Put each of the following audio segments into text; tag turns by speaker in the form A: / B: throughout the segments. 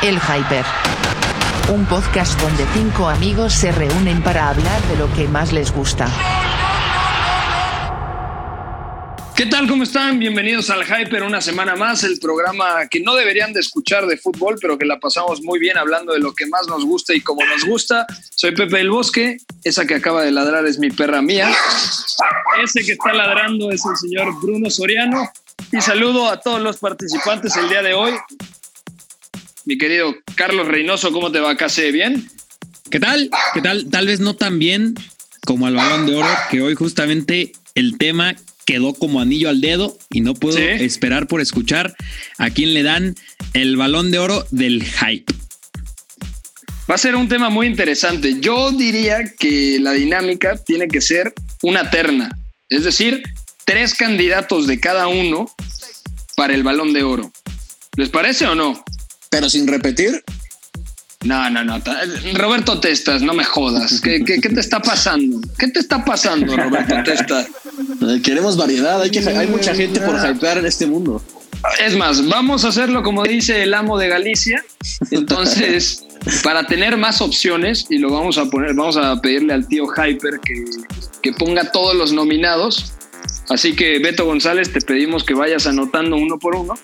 A: El Hyper. Un podcast donde cinco amigos se reúnen para hablar de lo que más les gusta.
B: ¿Qué tal? ¿Cómo están? Bienvenidos al Hyper una semana más, el programa que no deberían de escuchar de fútbol, pero que la pasamos muy bien hablando de lo que más nos gusta y como nos gusta. Soy Pepe del Bosque, esa que acaba de ladrar es mi perra mía, ese que está ladrando es el señor Bruno Soriano y saludo a todos los participantes el día de hoy. Mi querido Carlos Reynoso, ¿cómo te va? ¿Case bien?
C: ¿Qué tal? ¿Qué tal? Tal vez no tan bien como al balón de oro, que hoy justamente el tema quedó como anillo al dedo y no puedo
B: ¿Sí?
C: esperar por escuchar a quién le dan el balón de oro del hype.
B: Va a ser un tema muy interesante. Yo diría que la dinámica tiene que ser una terna, es decir, tres candidatos de cada uno para el balón de oro. ¿Les parece o no?
D: Pero sin repetir.
B: No, no, no. Roberto Testas, no me jodas. ¿Qué, qué, qué te está pasando? ¿Qué te está pasando, Roberto Testas?
D: Eh, Queremos variedad. Hay, que, hay mucha gente por hypear en este mundo.
B: Es más, vamos a hacerlo como dice el amo de Galicia. Entonces, para tener más opciones, y lo vamos a poner, vamos a pedirle al tío Hyper que, que ponga todos los nominados. Así que, Beto González, te pedimos que vayas anotando uno por uno.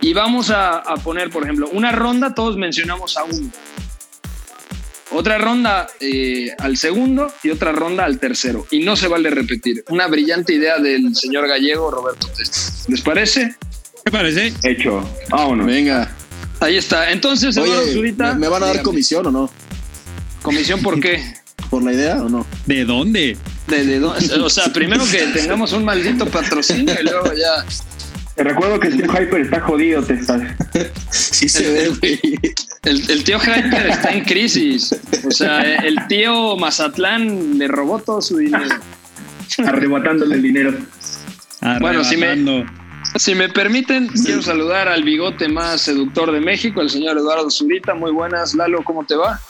B: Y vamos a, a poner, por ejemplo, una ronda, todos mencionamos a uno. Otra ronda eh, al segundo y otra ronda al tercero. Y no se vale repetir. Una brillante idea del señor gallego Roberto Testas. ¿Les parece?
C: ¿Qué parece?
E: Hecho. Vámonos.
D: Venga.
B: Ahí está. Entonces, Eduardo
D: Oye,
B: Zurita,
D: ¿me, me van a dar
B: dígame,
D: comisión o no?
B: comisión por qué?
D: ¿Por la idea o no?
C: ¿De dónde?
B: De- de dó- o sea, primero que tengamos un maldito patrocinio y luego ya.
E: Te recuerdo que el Team Hyper está jodido, te.
D: Sí se ve, güey.
B: El, el tío Hyper está en crisis. O sea, el tío Mazatlán le robó todo su dinero.
E: Arrebatándole el dinero.
B: Bueno, si me-. Si me permiten, quiero saludar al bigote más seductor de México, el señor Eduardo Zurita. Muy buenas, Lalo, ¿cómo te va?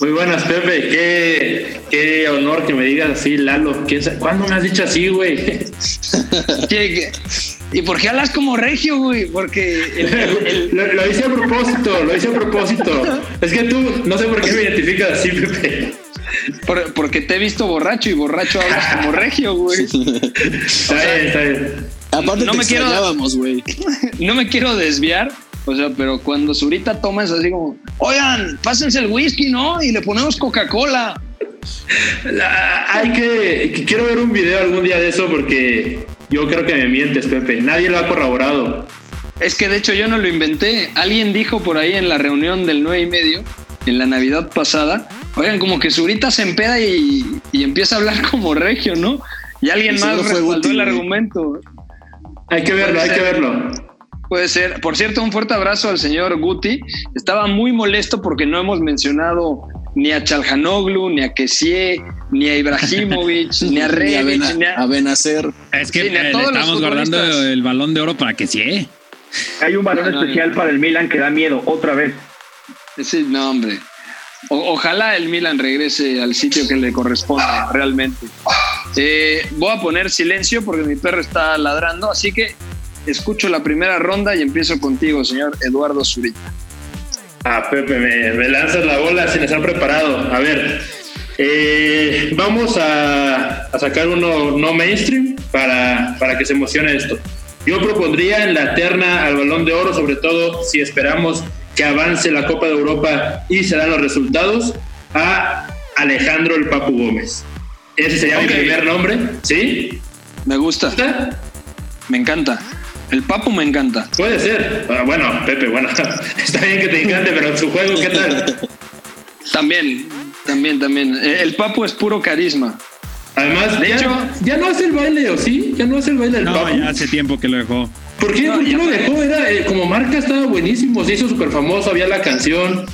F: Muy buenas, Pepe. Qué, qué honor que me digas así, Lalo. ¿Cuándo me has dicho así, güey?
B: ¿Y por qué hablas como regio, güey? Porque el- el- el-
F: Lo, lo hice a propósito, lo hice a propósito. Es que tú, no sé por qué me identificas así, Pepe.
B: por- porque te he visto borracho y borracho hablas como regio, güey.
F: Está bien, está bien.
D: Aparte
B: no
D: te
B: me quiero-
D: güey.
B: no me quiero desviar, o sea, pero cuando Zurita toma es así como, oigan, pásense el whisky, ¿no? Y le ponemos Coca-Cola.
F: La- hay que, que quiero ver un video algún día de eso porque yo creo que me mientes, Pepe. Nadie lo ha corroborado.
B: Es que de hecho yo no lo inventé. Alguien dijo por ahí en la reunión del 9 y medio, en la Navidad pasada, oigan, como que Zurita se empeda y, y empieza a hablar como regio, ¿no? Y alguien
D: Y
B: más
D: fue
B: respaldó el
D: güey.
B: argumento.
F: Hay que verlo, hay que verlo.
B: Puede ser. Por cierto, un fuerte abrazo al señor Guti. Estaba muy molesto porque no hemos mencionado ni a Chalhanoglu, ni a Kessie, ni a Ibrahimovic, ni a
D: Ni Bena-
B: ni a...
D: Benacer.
C: Es que
B: Sí, a
C: eh, le estamos guardando el balón de oro para sí. ¿eh?
E: Hay un balón
B: No, no,
E: especial para el Milan que da miedo, otra vez.
B: Sí, no, hombre. O- ojalá el Milan regrese al sitio que le corresponde, realmente. Eh, voy a poner silencio porque mi perro está ladrando, así que escucho la primera ronda y empiezo contigo, señor Eduardo Zurita.
F: Ah, Pepe, me, me lanzas la bola sin estar preparado. A ver, eh, vamos a, a sacar uno no mainstream para, para que se emocione esto. Yo propondría en la terna al balón de oro, sobre todo si esperamos que avance la Copa de Europa y se dan los resultados, a Alejandro el Papu Gómez. Ese sería mi primer nombre, ¿sí?
B: Me gusta, me encanta. El Papu me encanta.
F: Puede ser. Ah, bueno, Pepe, bueno, está bien que te encante, pero en su juego, ¿qué tal?
B: También, también, también. Eh, El Papu es puro carisma.
F: Además,
B: De
F: ya,
B: hecho-
F: ya no hace el baile, ¿o sí? Ya no hace el baile del
C: No,
F: papu.
C: ya hace tiempo que lo dejó.
F: ¿Por qué?
B: No,
F: ¿Por qué lo dejó? Era, eh, como marca estaba buenísimo, se hizo súper famoso, había la canción.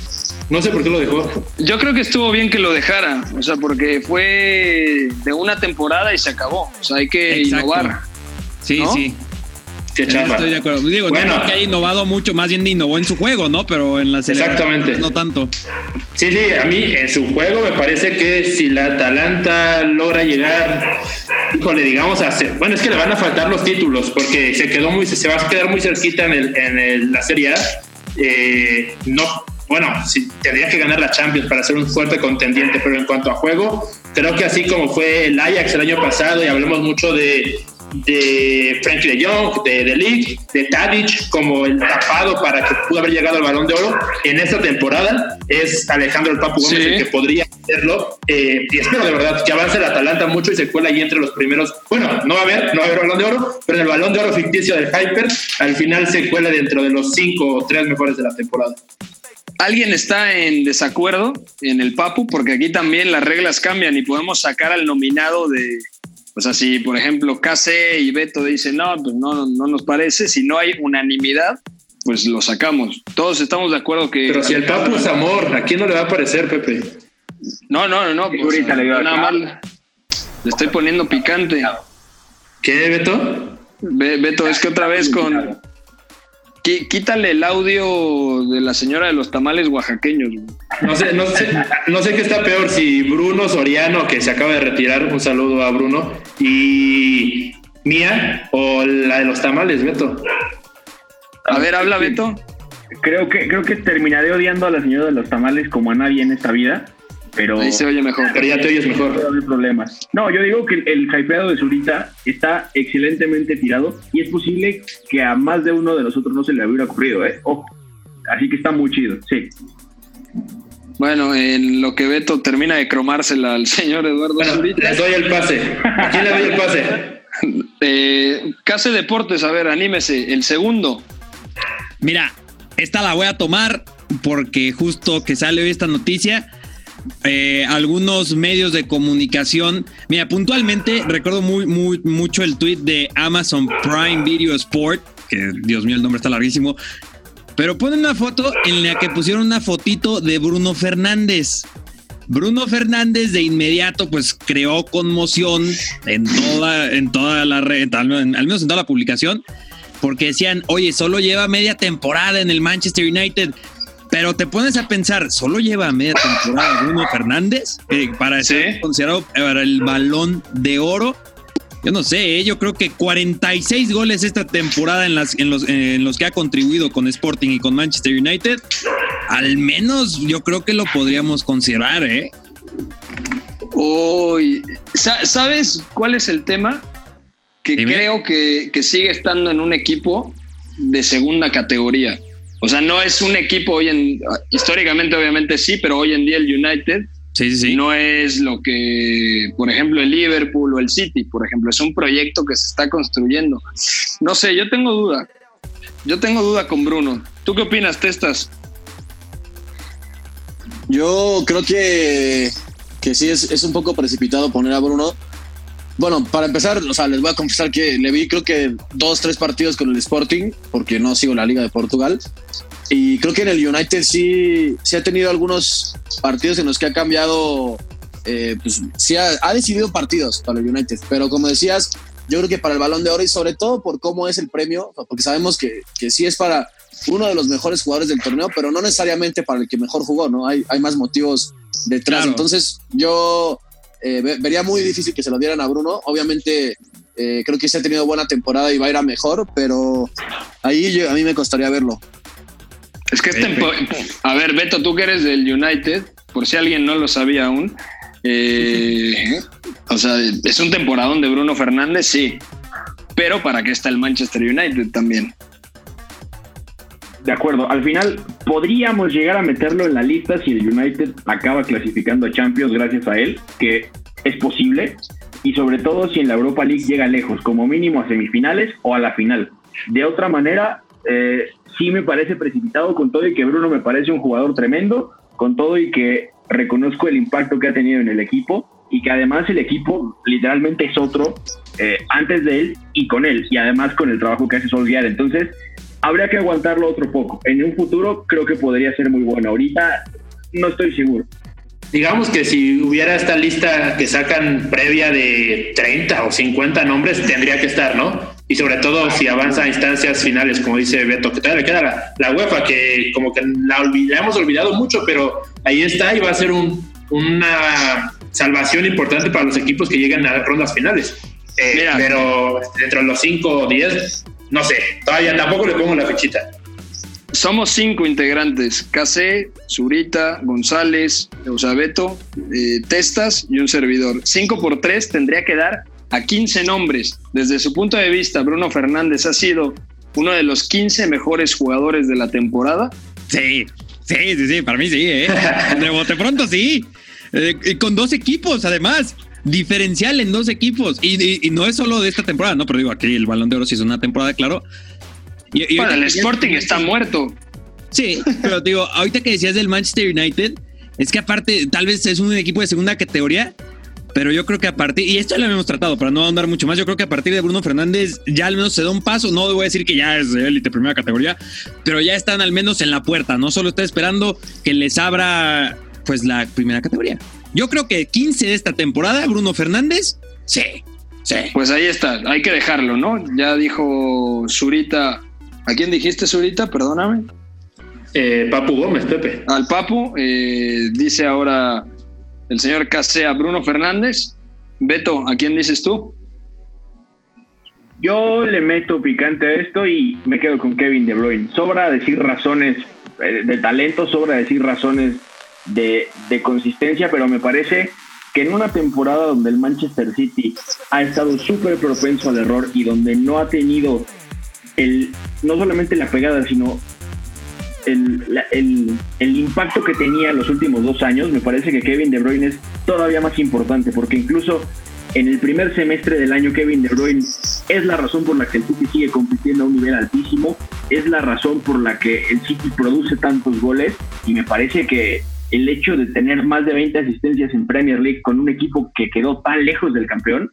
F: No sé por qué lo dejó.
B: Yo creo que estuvo bien que lo dejara, o sea, porque fue de una temporada y se acabó. O sea, hay que
C: Exacto.
B: innovar.
C: Sí,
B: ¿No?
C: sí.
F: Qué chamba.
C: Estoy de acuerdo. Digo,
F: Bueno.
C: no creo que haya innovado mucho, más bien innovó en su juego, ¿no? Pero en la
F: Exactamente.
C: no tanto.
F: Sí, sí, a mí en su juego me parece que si la Atalanta logra llegar, híjole, digamos, a hacer, bueno, es que le van a faltar los títulos porque se quedó muy, se va a quedar muy cerquita en, el, en el- la Serie A. Eh, no, bueno, sí, tendría que ganar la Champions para ser un fuerte contendiente, pero en cuanto a juego, creo que así como fue el Ajax el año pasado y hablamos mucho de, de Frankie de Jong, de, de Ligt, de Tadic como el tapado para que pudo haber llegado al balón de oro. En esta temporada es Alejandro el Papu Gómez
B: Sí.
F: el que podría hacerlo. Eh, y espero de verdad que avance el Atalanta mucho y se cuela ahí entre los primeros. Bueno, no va a haber, no va a haber balón de oro, pero en el balón de oro ficticio del Hyper, al final se cuela dentro de los cinco o tres mejores de la temporada.
B: ¿Alguien está en desacuerdo en el Papu? Porque aquí también las reglas cambian y podemos sacar al nominado de. O sea, si por ejemplo KC y Beto dicen no, pues no, no nos parece, si no hay unanimidad, pues lo sacamos. Todos estamos de acuerdo que.
F: Pero si el Papu es amor, ¿a quién no le va a parecer, Pepe?
B: No, no, no, no. pues,
E: Ahorita le
B: nada mal. Le estoy poniendo picante.
F: ¿Qué, Beto?
B: Be- Beto, es que otra vez con. Quítale el audio de la señora de los tamales oaxaqueños. güey.
F: No sé, no sé, no sé qué está peor, si Bruno Soriano, que se acaba de retirar, un saludo a Bruno, y Mía, o la de los tamales, Beto.
B: A ver, habla Beto.
E: Creo que, creo que terminaré odiando a la señora de los tamales como a nadie en esta vida, pero
B: Ahí se oye mejor.
F: Pero ya te oyes
E: no
F: mejor.
E: haber problemas. No, yo digo que el, el hypeado de Zurita está excelentemente tirado y es posible que a más de uno de nosotros no se le hubiera ocurrido, ¿eh? Ojo. Así que está muy chido, sí.
B: Bueno, en lo que Beto termina de cromársela al señor Eduardo
F: Bueno, les doy el pase. ¿A quién le doy el pase?
B: Eh, Case Deportes, a ver, anímese. El segundo.
C: Mira, esta la voy a tomar porque justo que sale hoy esta noticia, eh, algunos medios de comunicación, mira, puntualmente recuerdo muy, muy, mucho el tweet de Amazon Prime Video Sport, que Dios mío, el nombre está larguísimo, pero ponen una foto en la que pusieron una fotito de Bruno Fernández. Bruno Fernández de inmediato pues creó conmoción en toda, en toda la red, al, menos en toda la publicación, porque decían, oye, solo lleva media temporada en el Manchester United. Pero te pones a pensar, ¿solo lleva media temporada Bruno Fernández eh, para ser
B: Sí.
C: considerado para el balón de oro? Yo no sé, eh, yo creo que 46 goles esta temporada en, las, en, los, en los que ha contribuido con Sporting y con Manchester United. Al menos yo creo que lo podríamos considerar, ¿eh?
B: Uy, sa- ¿sabes cuál es el tema? Que
C: Dime.
B: creo que, que sigue estando en un equipo de segunda categoría. O sea, no es un equipo hoy en. Históricamente, obviamente sí, pero hoy en día el United
C: Sí, sí, sí.
B: no es lo que, por ejemplo, el Liverpool o el City, por ejemplo, es un proyecto que se está construyendo. No sé, yo tengo duda. Yo tengo duda con Bruno. ¿Tú qué opinas, Testas?
D: Yo creo que, que sí es, es un poco precipitado poner a Bruno. Bueno, para empezar, o sea, les voy a confesar que le vi creo que dos, tres partidos con el Sporting, porque no sigo la Liga de Portugal. Y creo que en el United sí, sí ha tenido algunos partidos en los que ha cambiado, eh, pues sí ha, ha decidido partidos para el United. Pero como decías, yo creo que para el balón de oro y sobre todo por cómo es el premio, porque sabemos que, que sí es para uno de los mejores jugadores del torneo, pero no necesariamente para el que mejor jugó, ¿no? Hay, hay más motivos detrás.
C: Claro.
D: Entonces, yo eh, ve- vería muy difícil que se lo dieran a Bruno. Obviamente, eh, creo que sí ha tenido buena temporada y va a ir a mejor, pero ahí yo- a mí me costaría verlo.
B: Es que este A ver, Beto, tú que eres del United, por si alguien no lo sabía aún. eh, o sea, es un temporadón de Bruno Fernández, sí. Pero ¿para qué está el Manchester United también?
E: De acuerdo, al final podríamos llegar a meterlo en la lista si el United acaba clasificando a Champions gracias a él, que es posible, y sobre todo si en la Europa League llega lejos, como mínimo a semifinales o a la final. De otra manera, eh, sí me parece precipitado con todo y que Bruno me parece un jugador tremendo, con todo y que reconozco el impacto que ha tenido en el equipo y que además el equipo literalmente es otro eh, antes de él y con él, y además con el trabajo que hace Solskjaer. Entonces, habría que aguantarlo otro poco. En un futuro creo que podría ser muy bueno. Ahorita no estoy seguro.
F: Digamos que si hubiera esta lista que sacan previa de 30 o 50 nombres, tendría que estar, ¿no? Y sobre todo si avanza a instancias finales, como dice Beto, que todavía le queda la, la UEFA, que como que la, la hemos olvidado mucho, pero ahí está y va a ser un- una salvación importante para los equipos que lleguen a rondas finales. Eh,
B: Mira.
F: pero entre los 5 o 10, no sé, todavía tampoco le pongo la fichita.
B: somos cinco integrantes: KC, Zurita, González, Eusabeto, eh, Testas y un servidor. Cinco por tres tendría que dar a 15 nombres. Desde su punto de vista, Bruno Fernández ha sido uno de los 15 mejores jugadores de la temporada.
C: Sí, sí, sí, sí, para mí sí, ¿eh? De bote pronto sí. Eh, con dos equipos, además. Diferencial en dos equipos. Y, y- y no es solo de esta temporada, ¿no? Pero digo, aquí el Balón de Oro sí es una temporada, claro. Y- ahorita
B: el Sporting está muerto.
C: Sí, pero digo, ahorita que decías del Manchester United, es que aparte, tal vez es un equipo de segunda categoría, pero yo creo que a partir, y esto lo hemos tratado para no ahondar mucho más, yo creo que a partir de Bruno Fernández ya al menos se da un paso, no voy a decir que ya es de élite primera categoría, pero ya están al menos en la puerta, no solo está esperando que les abra pues la primera categoría. Yo creo que 15 de esta temporada, Bruno Fernández, sí, sí.
B: Pues ahí está, hay que dejarlo, ¿no? Ya dijo Zurita. ¿A quién dijiste Zurita? Perdóname.
F: Eh, Papu Gómez, Pepe.
B: Al Papu. eh, dice ahora el señor Casea Bruno Fernández. Beto, ¿a quién dices tú?
E: Yo le meto picante a esto y me quedo con Kevin De Bruyne. Sobra decir razones eh, de talento, sobra decir razones de, de consistencia, pero me parece que en una temporada donde el Manchester City ha estado súper propenso al error y donde no ha tenido el, no solamente la pegada, sino el, la- el, impacto que tenía en los últimos dos años, me parece que Kevin De Bruyne es todavía más importante, porque incluso en el primer semestre del año Kevin De Bruyne es la razón por la que el City sigue compitiendo a un nivel altísimo, es la razón por la que el City produce tantos goles y me parece que el hecho de tener más de 20 asistencias en Premier League con un equipo que quedó tan lejos del campeón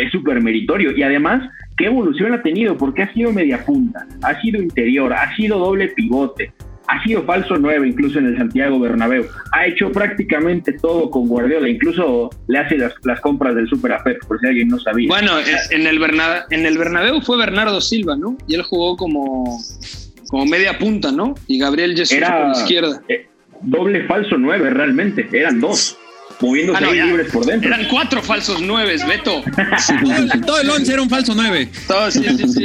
E: es súper meritorio y además qué evolución ha tenido porque ha sido media punta, ha sido interior, ha sido doble pivote, ha sido falso 9 incluso en el Santiago Bernabéu, ha hecho prácticamente todo con Guardiola, incluso le hace las, las compras del Super a Pep, por si alguien no sabía.
B: Bueno, en- el, Berna- en el Bernabéu fue Bernardo Silva, ¿no? Y él jugó como, como media punta, ¿no? Y Gabriel Jesús por la izquierda.
E: eh, doble falso 9 realmente, eran dos, moviéndose
B: Ah, no,
E: ahí
B: ya.
E: libres por dentro.
B: Eran cuatro falsos nueves, Beto.
C: Todo el, once era un falso 9.
B: Todo, sí, sí, sí.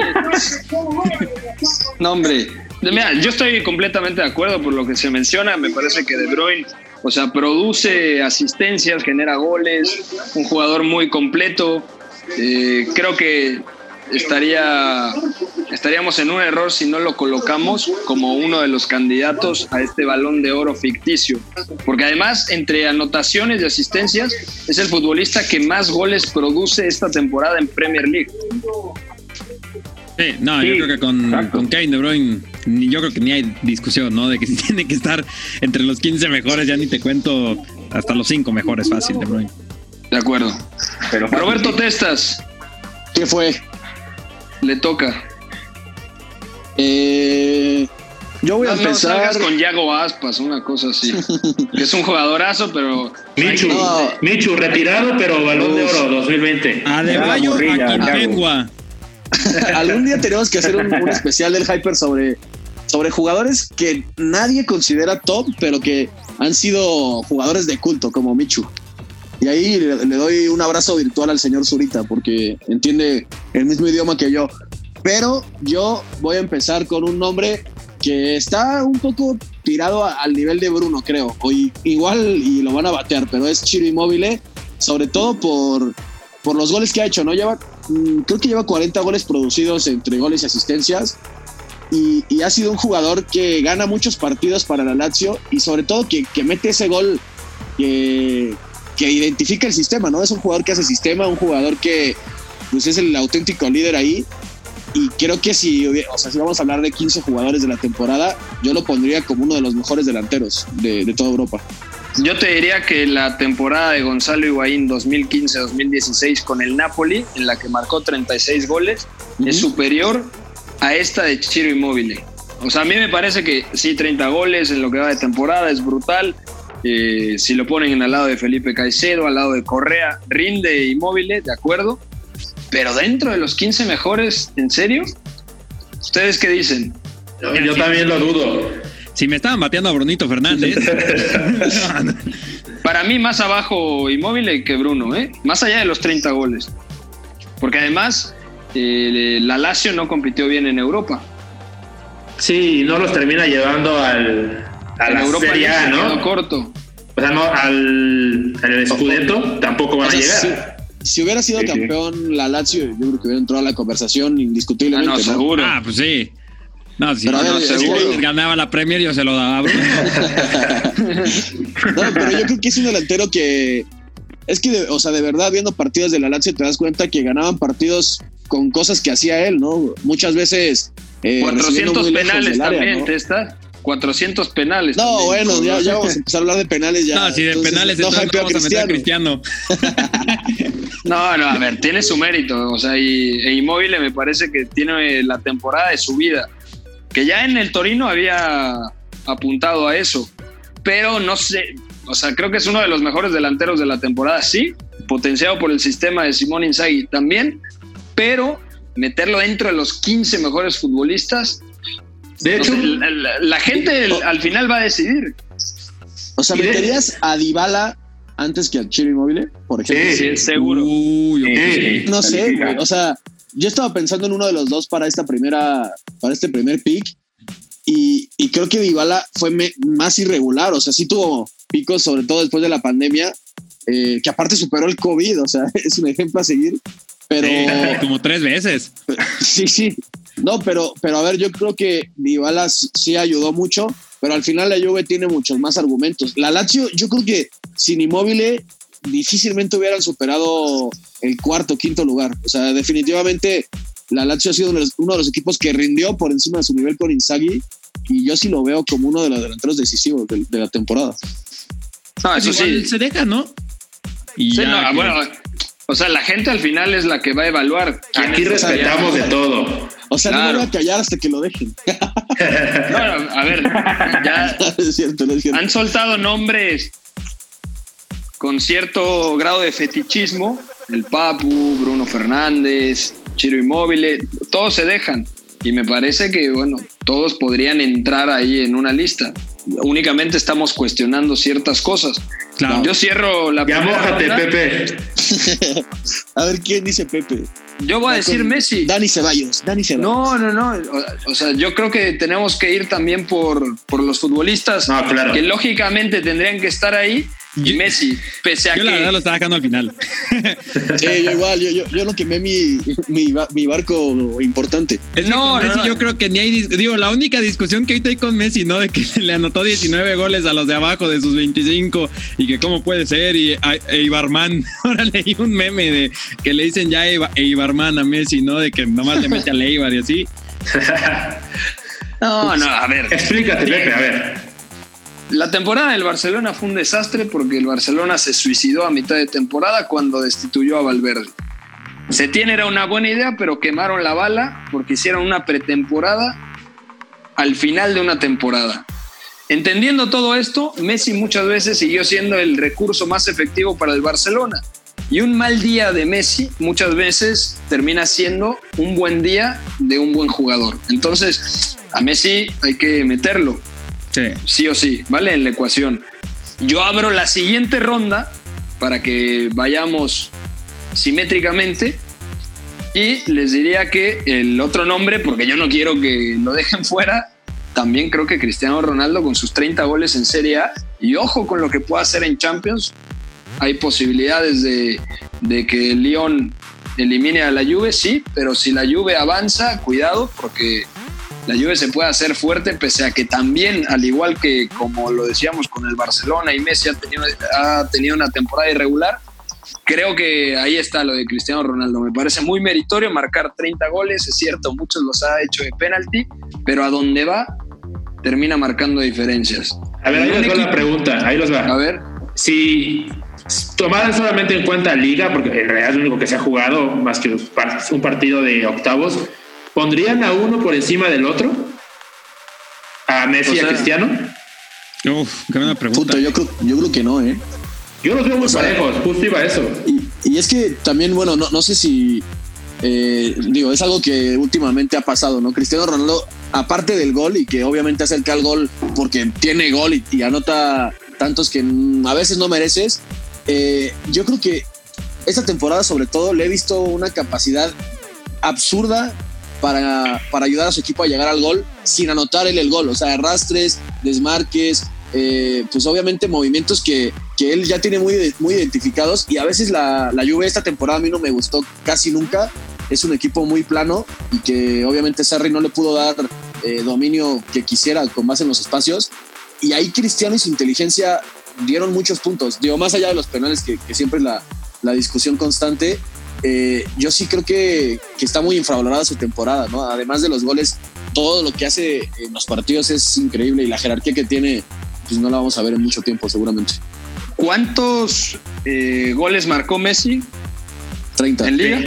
B: No, hombre. Mira, yo estoy completamente de acuerdo por lo que se menciona. Me parece que De Bruyne, o sea, produce asistencias, genera goles, un jugador muy completo. Eh, creo que estaría estaríamos en un error si no lo colocamos como uno de los candidatos a este balón de oro ficticio. Porque además, entre anotaciones y asistencias, es el futbolista que más goles produce esta temporada en Premier League.
C: Sí, no,
E: Sí,
C: yo creo que con, con Kevin De Bruyne, ni- yo creo que ni hay discusión, ¿no? De que si tiene que estar entre los 15 mejores, ya ni te cuento hasta los 5 mejores fácil De Bruyne.
B: De acuerdo.
E: Pero
B: Roberto Testas,
D: ¿Qué fue?
B: Le toca.
D: Eh, yo voy a
B: no
D: empezar.
B: salgas con Yago Aspas, una cosa así. que es un jugadorazo, pero
F: Michu,
D: No.
F: Michu, retirado, pero balón de oro 2020.
C: A De
E: Ya,
C: Bayo,
E: morrilla,
C: a
E: ya,
C: Quinquegua.
D: Algún día tenemos que hacer un, un especial del Hyper sobre, sobre jugadores que nadie considera top, pero que han sido jugadores de culto, como Michu. Y ahí le, doy un abrazo virtual al señor Zurita, porque entiende el mismo idioma que yo. Pero yo voy a empezar con un nombre que está un poco tirado al nivel de Bruno, creo. O igual y lo van a batear, pero es Chiro sobre todo por, por los goles que ha hecho, ¿no? Lleva, mm, creo que lleva 40 goles producidos entre goles y asistencias. Y, y ha sido un jugador que gana muchos partidos para la Lazio y sobre todo que, que mete ese gol que, que identifica el sistema, ¿no? Es un jugador que hace sistema, un jugador que pues es el auténtico líder ahí. Y creo que si, o sea, si vamos a hablar de 15 jugadores de la temporada, yo lo pondría como uno de los mejores delanteros de, de toda Europa.
B: yo te diría que la temporada de Gonzalo Higuaín 2015-2016 con el Napoli, en la que marcó 36 goles, es superior a esta de Chiro Immobile. O sea, a mí me parece que sí, 30 goles en lo que va de temporada es brutal. Eh, si lo ponen en al lado de Felipe Caicedo, al lado de Correa, rinde Immobile, de acuerdo. Pero dentro de los 15 mejores, ¿en serio? ¿Ustedes qué dicen?
F: Yo, yo también lo dudo.
C: Si me estaban bateando a Brunito Fernández.
B: Para mí más abajo Immobile que Bruno, ¿eh? Más allá de los 30 goles. Porque además eh, la Lazio no compitió bien en Europa.
F: Sí, no los termina llevando al, a
B: En
F: la
B: Europa
F: Serie A, ¿no?
B: corto.
F: O sea, no, al, al Scudetto tampoco van
D: O
F: a llegar.
D: si, si hubiera sido
E: Sí, sí.
D: campeón la Lazio, yo creo que hubiera entrado a la conversón
B: Ah,
D: indiscutiblemente.
B: no,
D: ¿no?
B: seguro.
C: Ah, pues sí. No, si
D: Pero a ver,
C: no, si
B: que-
C: ganaba la Premier, yo se lo daba.
D: No, pero yo creo que es un delantero que es que, de- o sea, de verdad, viendo partidos de la Lazio te das cuenta que ganaban partidos con cosas que hacía él, ¿no? Muchas veces eh, recibiendo
B: 400
D: muy lejos
B: penales
D: área,
B: también,
D: ¿no?
B: Testa. 400 penales.
D: No,
B: también.
D: bueno, ya, ya vamos a empezar a hablar de penales ya.
C: no, si de
D: Entonces,
C: penales
D: no
C: entonces vamos a meter a
D: Cristiano.
B: No, no, a ver, tiene su mérito. O sea, y, e Immobile me parece que tiene la temporada de su vida. Que ya en el Torino había apuntado a eso. Pero no sé, o sea, creo que es uno de los mejores delanteros de la temporada, sí. Potenciado por el sistema de Simón Inzaghi también. Pero meterlo dentro de los 15 mejores futbolistas.
F: De hecho,
B: la, la- la gente el- al final va a decidir.
D: O sea, ¿meterías a Dybala antes que al Chiro Inmóvil, por ejemplo?
F: Sí.
B: Sí, seguro.
C: Uy, yo-
F: Sí.
D: No sé, güey. O sea, yo estaba pensando en uno de los dos para esta primera, para este primer pick. Y, y creo que Dybala fue me- más irregular. O sea, sí tuvo picos, sobre todo después de la pandemia, eh, que aparte superó el COVID. O sea, es un ejemplo a seguir. Pero
C: Sí, como tres veces.
D: sí, sí. No, pero, pero a ver, yo creo que Dybala sí ayudó mucho, pero al final la Juve tiene muchos más argumentos. La Lazio, yo creo que sin Inmóvil difícilmente hubieran superado el cuarto, quinto lugar. O sea, definitivamente la Lazio ha sido uno de los, uno de los equipos que rindió por encima de su nivel con Inzaghi y yo sí lo veo como uno de los delanteros decisivos de, de la temporada.
B: No, eso
C: Igual
B: sí.
C: se deja, ¿no? Y
B: Sí,
C: ya
B: no,
C: que-
B: bueno, o sea, la gente al final es la que va a evaluar.
F: aquí
B: es-
F: respetamos de todo.
D: O sea, no me voy a callar hasta que lo dejen.
B: No, a ver, ya
D: es cierto, no es cierto.
B: han soltado nombres con cierto grado de fetichismo. El Papu, Bruno Fernández, Chiro Inmóvil, todos se dejan. Y me parece que, bueno, todos podrían entrar ahí en una lista. Únicamente estamos cuestionando ciertas cosas.
C: Claro.
B: Yo cierro la
F: Ya
B: primera
F: mójate,
B: ronda.
F: Pepe.
D: A ver, ¿quién dice Pepe?
B: Yo voy a decir Messi.
D: Dani Ceballos, Dani Ceballos.
B: No, no, no. O, o sea, yo creo que tenemos que ir también por, por los futbolistas
F: No, claro.
B: que lógicamente tendrían que estar ahí. Y Messi, pese a
C: Yo la verdad lo
B: que.
C: estaba dejando al final.
D: Sí, yo igual, yo, yo, yo no quemé mi, mi, ba- mi barco importante.
C: Es que
B: No,
C: Messi
B: no.
C: yo creo que ni hay, digo, la única discusión que ahorita hay con Messi, ¿no? De que le anotó 19 goles a los de abajo de sus 25 y que cómo puede ser y a, e Ibarman, ahora leí un meme de que le dicen ya Eibar- Eibarman a Messi, ¿no? De que nomás le mete a Leibar y así.
B: No, no, a ver.
F: Explícate, Pepe, a ver.
B: La temporada del Barcelona fue un desastre porque el Barcelona se suicidó a mitad de temporada cuando destituyó a Valverde. Setién era una buena idea, pero quemaron la bala porque hicieron una pretemporada al final de una temporada. Entendiendo todo esto, Messi muchas veces siguió siendo el recurso más efectivo para el Barcelona. Y un mal día de Messi muchas veces termina siendo un buen día de un buen jugador. Entonces, a Messi hay que meterlo
C: Sí.
B: o sí, ¿vale? En la ecuación. Yo abro la siguiente ronda para que vayamos simétricamente y les diría que el otro nombre, porque yo no quiero que lo dejen fuera, también creo que Cristiano Ronaldo con sus 30 goles en Serie A y ojo con lo que pueda hacer en Champions, hay posibilidades de, de que Lyon elimine a la Juve, sí, pero si la Juve avanza, cuidado, porque la Juve se puede hacer fuerte, pese a que también, al igual que como lo decíamos con el Barcelona y Messi ha tenido, ha tenido una temporada irregular, creo que ahí está lo de Cristiano Ronaldo. Me parece muy meritorio marcar 30 goles, es cierto, muchos los ha hecho de penalti, pero a donde va, termina marcando diferencias.
F: A ver, ahí les va la pregunta. Ahí los
B: A
F: va.
B: ver,
F: Si tomaran solamente en cuenta Liga, porque en realidad es lo único que se ha jugado, más que un partido de octavos, ¿pondrían a uno por encima del otro? ¿A Messi
B: O
F: y a Cristiano?
C: Uf, qué buena pregunta.
D: Puta, yo creo, yo creo que no, ¿eh?
F: Yo los veo muy
D: sea-
F: parejos, justo iba a eso.
D: Y, y es que también, bueno, no, no sé si. eh, digo, es algo que últimamente ha pasado, ¿no? Cristiano Ronaldo, aparte del gol y que obviamente acerca al gol porque tiene gol y, y anota tantos que mm, a veces no mereces, eh, yo creo que esta temporada, sobre todo, le he visto una capacidad absurda para, para ayudar a su equipo a llegar al gol sin anotar él el gol. O sea, arrastres, desmarques, eh, pues obviamente movimientos que, que, él ya tiene muy, muy identificados y a veces la, la Juve esta temporada a mí no me gustó casi nunca. Es un equipo muy plano y que obviamente Sarri no le pudo dar eh, dominio que quisiera con base en los espacios. Y ahí Cristiano y su inteligencia dieron muchos puntos. Digo, más allá de los penales, que, que siempre la, la discusión constante, eh, yo sí creo que, que, está muy infravalorada su temporada, ¿no? Además de los goles, todo lo que hace en los partidos es increíble y la jerarquía que tiene, pues no la vamos a ver en mucho tiempo, seguramente.
B: ¿Cuántos eh, goles marcó Messi?
D: 30.
B: ¿En Liga?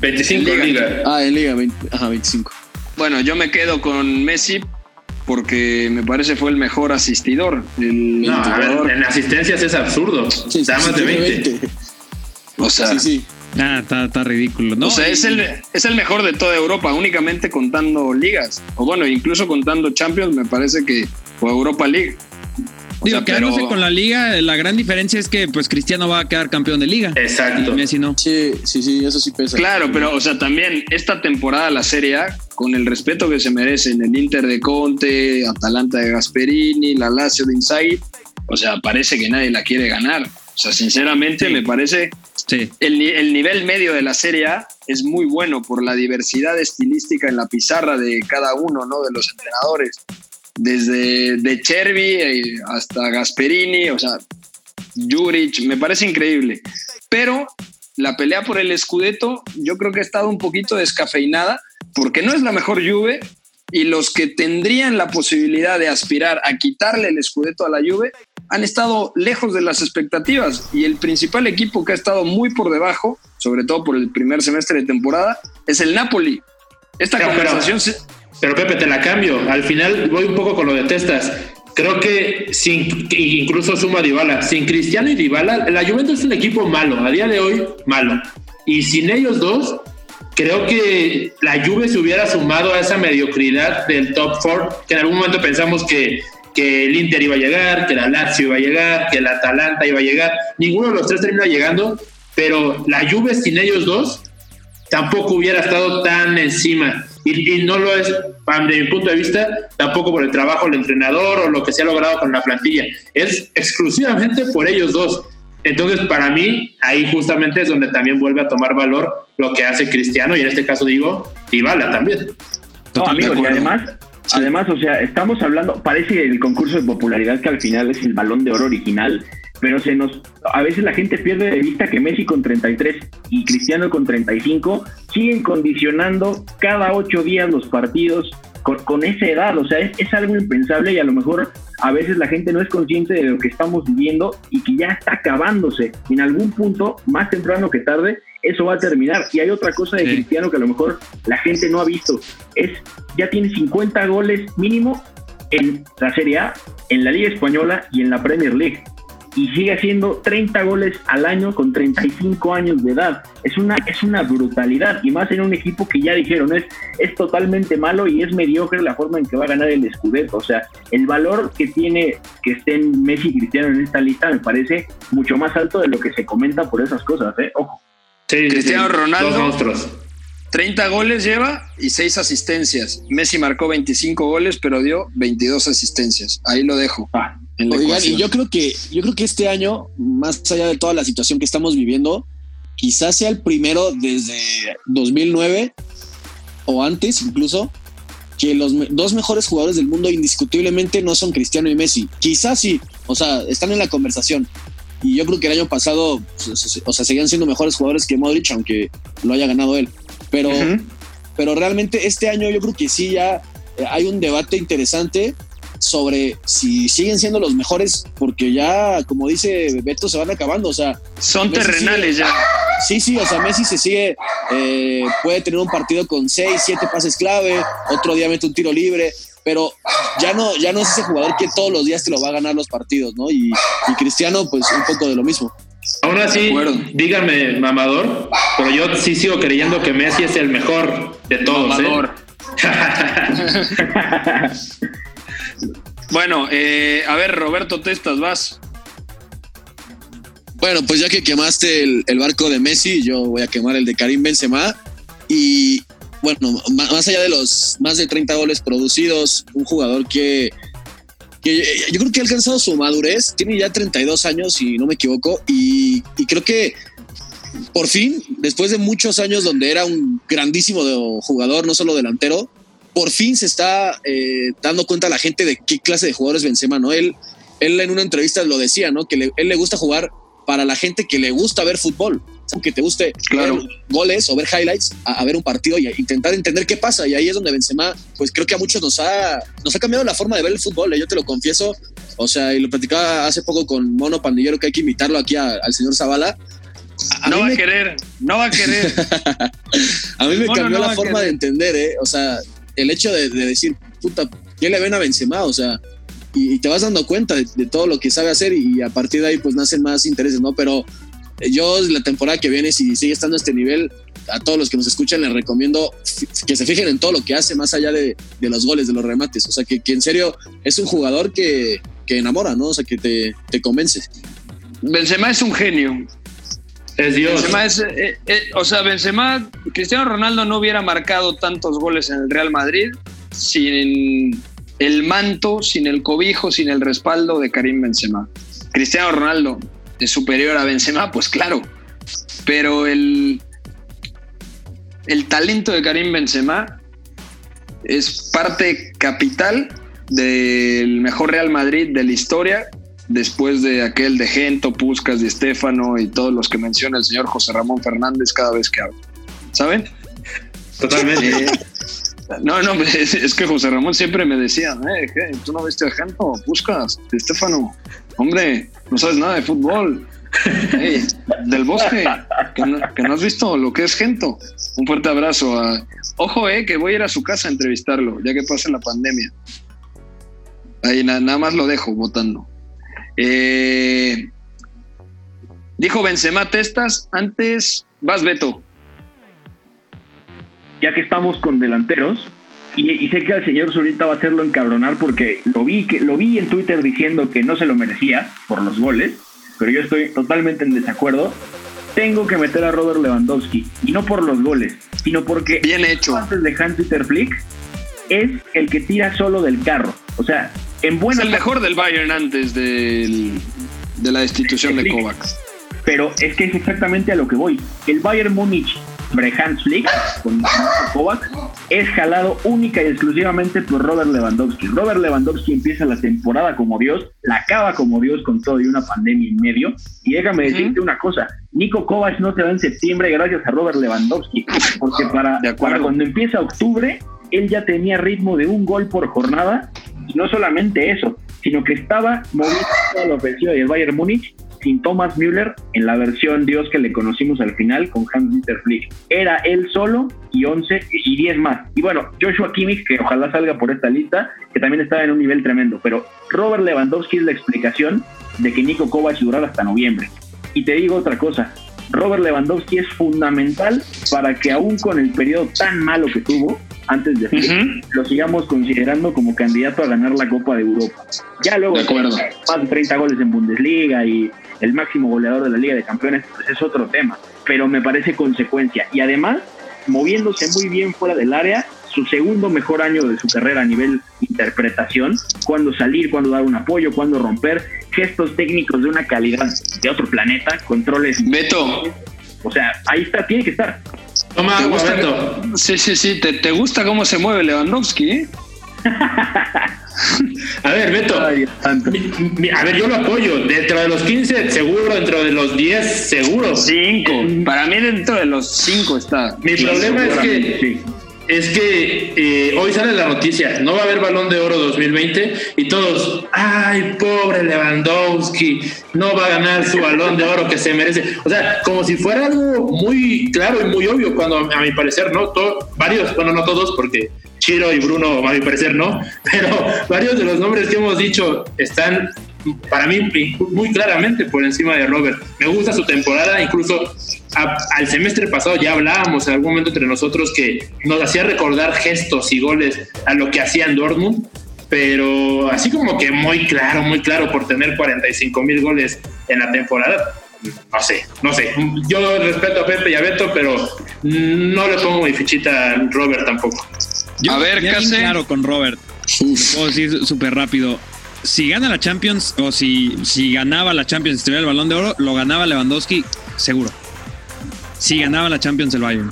F: 25 en Liga.
D: liga. Ah, en Liga, 20, ajá, 25.
B: Bueno, yo me quedo con Messi porque me parece fue el mejor asistidor. El
F: no, a ver, en asistencias es absurdo. Sí, Está más de 20. 20.
B: O sea,
D: sí, sí.
C: Ah, está, está, ridículo. ¿no?
B: O sea, es el, es el mejor de toda Europa, únicamente contando ligas. O bueno, incluso contando Champions, me parece que fue Europa League.
C: O Digo, sea, quedándose pero... con la liga, la gran diferencia es que pues Cristiano va a quedar campeón de liga.
F: Exacto.
C: Y Messi no.
D: Sí, sí, sí, eso sí pesa.
B: Claro, pero o sea, también esta temporada la Serie A, con el respeto que se merecen el Inter de Conte, Atalanta de Gasperini, la Lazio de Inzaghi, o sea, parece que nadie la quiere ganar. O sea, sinceramente sí. me parece
C: sí.
B: el, el, nivel medio de la Serie A es muy bueno por la diversidad estilística en la pizarra de cada uno, ¿no? De los entrenadores. Desde de Chervi hasta Gasperini, o sea, Juric, me parece increíble. Pero la pelea por el Scudetto yo creo que ha estado un poquito descafeinada porque no es la mejor Juve y los que tendrían la posibilidad de aspirar a quitarle el Scudetto a la Juve han estado lejos de las expectativas y el principal equipo que ha estado muy por debajo, sobre todo por el primer semestre de temporada, es el Napoli. Esta
F: pero,
B: conversación...
F: Pero, pero, Pepe, te la cambio. Al final voy un poco con lo de testas. Creo que sin, incluso suma Dybala. Sin Cristiano y Dybala, la Juventus es un equipo malo. A día de hoy, malo. Y sin ellos dos, creo que la Juve se hubiera sumado a esa mediocridad del top four, que en algún momento pensamos que que el Inter iba a llegar, que la Lazio iba a llegar, que el Atalanta iba a llegar. Ninguno de los tres termina llegando, pero la Juve sin ellos dos tampoco hubiera estado tan encima. Y, y no lo es, desde mi punto de vista, tampoco por el trabajo del entrenador o lo que se ha logrado con la plantilla. Es exclusivamente por ellos dos. Entonces, para mí, ahí justamente es donde también vuelve a tomar valor lo que hace Cristiano y en este caso digo, Dybala también.
E: No, amigos, y además, Además, o sea, estamos hablando, parece el concurso de popularidad que al final es el balón de oro original, pero se nos, a veces la gente pierde de vista que Messi con 33 y Cristiano con 35 siguen condicionando cada ocho días los partidos con, con esa edad, o sea, es, es, algo impensable y a lo mejor a veces la gente no es consciente de lo que estamos viviendo y que ya está acabándose. En algún punto, más temprano que tarde, eso va a terminar. Y hay otra cosa de sí. Cristiano que a lo mejor la gente no ha visto. Es, ya tiene 50 goles mínimo en la Serie A, en la Liga Española y en la Premier League. Y sigue haciendo 30 goles al año con 35 años de edad. Es una, es una brutalidad. Y más en un equipo que ya dijeron, es, es totalmente malo y es mediocre la forma en que va a ganar el Scudetto. O sea, el valor que tiene que estén Messi y Cristiano en esta lista me parece mucho más alto de lo que se comenta por esas cosas. ¿eh? Ojo.
B: Sí, Cristiano sí, Ronaldo, 30 goles lleva y 6 asistencias. Messi marcó 25 goles, pero dio 22 asistencias. Ahí lo dejo.
D: Ah, Oigan, y yo creo que yo creo que este año, más allá de toda la situación que estamos viviendo, quizás sea el primero desde 2009 o antes incluso que los dos mejores jugadores del mundo indiscutiblemente no son Cristiano y Messi. Quizás sí, o sea, están en la conversación. Y yo creo que el año pasado, o sea, seguían siendo mejores jugadores que Modric, aunque lo haya ganado él. Pero, uh -huh. pero realmente este año yo creo que sí ya hay un debate interesante sobre si siguen siendo los mejores, porque ya, como dice Beto, se van acabando. O sea,
B: son Messi terrenales
D: sigue,
B: ya.
D: Sí, sí, o sea, Messi se sigue, eh, puede tener un partido con seis, siete pases clave, otro día mete un tiro libre, pero ya no, ya no es ese jugador que todos los días te lo va a ganar los partidos, ¿no? Y, y Cristiano, pues un poco de lo mismo.
F: Aún así, díganme, mamador, pero yo sí sigo creyendo que Messi es el mejor de todos.
B: Mamador. ¿eh? bueno, eh, a ver, Roberto Testas, vas.
D: Bueno, pues ya que quemaste el, barco de Messi, yo voy a quemar el de Karim Benzema. Y bueno, más allá de los más de 30 goles producidos, un jugador que, que yo creo que ha alcanzado su madurez, tiene ya 32 años, si no me equivoco, y creo que por fin, después de muchos años donde era un grandísimo jugador, no solo delantero, por fin se está eh, dando cuenta la gente de qué clase de jugadores Benzema, ¿no? Él, él en una entrevista lo decía, ¿no? Que le, él le gusta jugar para la gente que le gusta ver fútbol, que te guste
B: Claro.
D: ver goles o ver highlights, a, a ver un partido y a intentar entender qué pasa. Y ahí es donde Benzema, pues creo que a muchos nos ha, nos ha cambiado la forma de ver el fútbol, ¿eh? yo te lo confieso. O sea, y lo platicaba hace poco con Mono Pandillero, que hay que invitarlo aquí a- al señor Zavala. A-
B: no va
D: me
B: a querer, no va a querer.
D: a mí me
B: Mono
D: cambió
B: no
D: la forma
B: querer.
D: de entender, ¿eh? O sea, el hecho de, de decir, puta, ¿qué le ven a Benzema? O sea, y, te vas dando cuenta de, todo lo que sabe hacer y a partir de ahí pues nacen más intereses, ¿no? Pero eh, yo la temporada que viene, si sigue estando a este nivel, a todos los que nos escuchan les recomiendo que se fijen en todo lo que hace más allá de, de los goles, de los remates. O sea, que, que en serio es un jugador que, que enamora, ¿no? O sea, que te, te convence.
B: Benzema es un genio. Benzema es, eh, eh, o sea, Benzema, Cristiano Ronaldo no hubiera marcado tantos goles en el Real Madrid sin el manto, sin el cobijo, sin el respaldo de Karim Benzema. Cristiano Ronaldo es superior a Benzema, pues claro, pero el, el talento de Karim Benzema es parte capital del mejor Real Madrid de la historia después de aquel de Gento, Puskas, Di Stefano y todos los que menciona el señor José Ramón Fernández cada vez que habla. ¿Saben?
F: Totalmente.
B: Eh, no, no, es, es que José Ramón siempre me decía, eh, ¿qué? ¿tú no viste a Gento, Puskas, Di Stefano? Hombre, no sabes nada de fútbol. Del bosque, que no, que no has visto lo que es Gento. Un fuerte abrazo. A... Ojo, eh, que voy a ir a su casa a entrevistarlo, ya que pase la pandemia. Ahí na- nada más lo dejo votando. Eh, dijo Benzema Testas, antes vas Beto.
E: ya que estamos con delanteros, y, y sé que al señor Zurita va a hacerlo encabronar porque lo vi, que, lo vi en Twitter diciendo que no se lo merecía por los goles, pero yo estoy totalmente en desacuerdo. Tengo que meter a Robert Lewandowski, y no por los goles, sino porque
B: Bien hecho.
E: antes de Hans-Peter Flick es el que tira solo del carro. O sea, en
B: Es el mejor del Bayern antes del- de la destitución de Kovacs.
E: pero es que es exactamente a lo que voy. El Bayern Múnich sobre Hans Flick con Kovac es jalado única y exclusivamente por Robert Lewandowski. Robert Lewandowski empieza la temporada como Dios, la acaba como Dios con todo y una pandemia en medio. Y déjame decirte una cosa, Nico Kovac no se va en septiembre gracias a Robert Lewandowski, porque para cuando empieza octubre, él ya tenía ritmo de un gol por jornada, no solamente eso, sino que estaba moviendo toda la ofensiva del Bayern Múnich sin Thomas Müller en la versión Dios que le conocimos al final con Hans-Dieter Flick. Era él solo y 11 y 10 más. Y bueno, Joshua Kimmich, que ojalá salga por esta lista, que también estaba en un nivel tremendo. Pero Robert Lewandowski es la explicación de que Nico Kovac durara hasta noviembre. Y te digo otra cosa, Robert Lewandowski es fundamental para que aún con el periodo tan malo que tuvo antes de
B: Ujú.
E: lo sigamos considerando como candidato a ganar la Copa de Europa. Ya luego
B: De acuerdo.
E: más de 30 goles en Bundesliga y el máximo goleador de la Liga de Campeones, pues es otro tema, pero me parece consecuencia. Y además, moviéndose muy bien fuera del área, su segundo mejor año de su carrera a nivel interpretación, cuando salir, cuando dar un apoyo, cuando romper, gestos técnicos de una calidad de otro planeta, controles,
B: Beto,
E: o sea, ahí está, tiene que estar.
F: Toma
B: ¿te gusta?
F: Beto.
B: Sí, sí, sí. ¿Te, te gusta cómo se mueve Lewandowski? eh?
F: A ver, Beto.
E: Ay, Dios santo.
F: Mi- mi- A ver, yo lo apoyo. Dentro de los 15, seguro. Dentro de los 10, seguro.
B: Cinco. Para mí dentro de los cinco está.
F: Mi problema es que
E: sí.
F: Es que eh, hoy sale la noticia, no va a haber balón de oro 2020 y todos, ay, pobre Lewandowski, no va a ganar su balón de oro que se merece. O sea, como si fuera algo muy claro y muy obvio, cuando a mi parecer no, to- varios, bueno, no todos, porque Chiro y Bruno, a mi parecer no, pero varios de los nombres que hemos dicho están para mí muy claramente por encima de Robert. Me gusta su temporada, incluso a- al semestre pasado ya hablábamos en algún momento entre nosotros que nos hacía recordar gestos y goles a lo que hacía en Dortmund, pero así como que muy claro, muy claro por tener 45 mil goles en la temporada. no sé, no sé. Yo respeto a Pepe y a Beto, pero no le pongo mi fichita a Robert tampoco.
C: Yo
B: A ver, Case.
C: claro con Robert.
D: Uf.
C: Puedo decir súper rápido. Si gana la Champions o si, si ganaba la Champions, si tuviera el balón de oro, lo ganaba Lewandowski, seguro. Si ganaba la Champions el Bayern.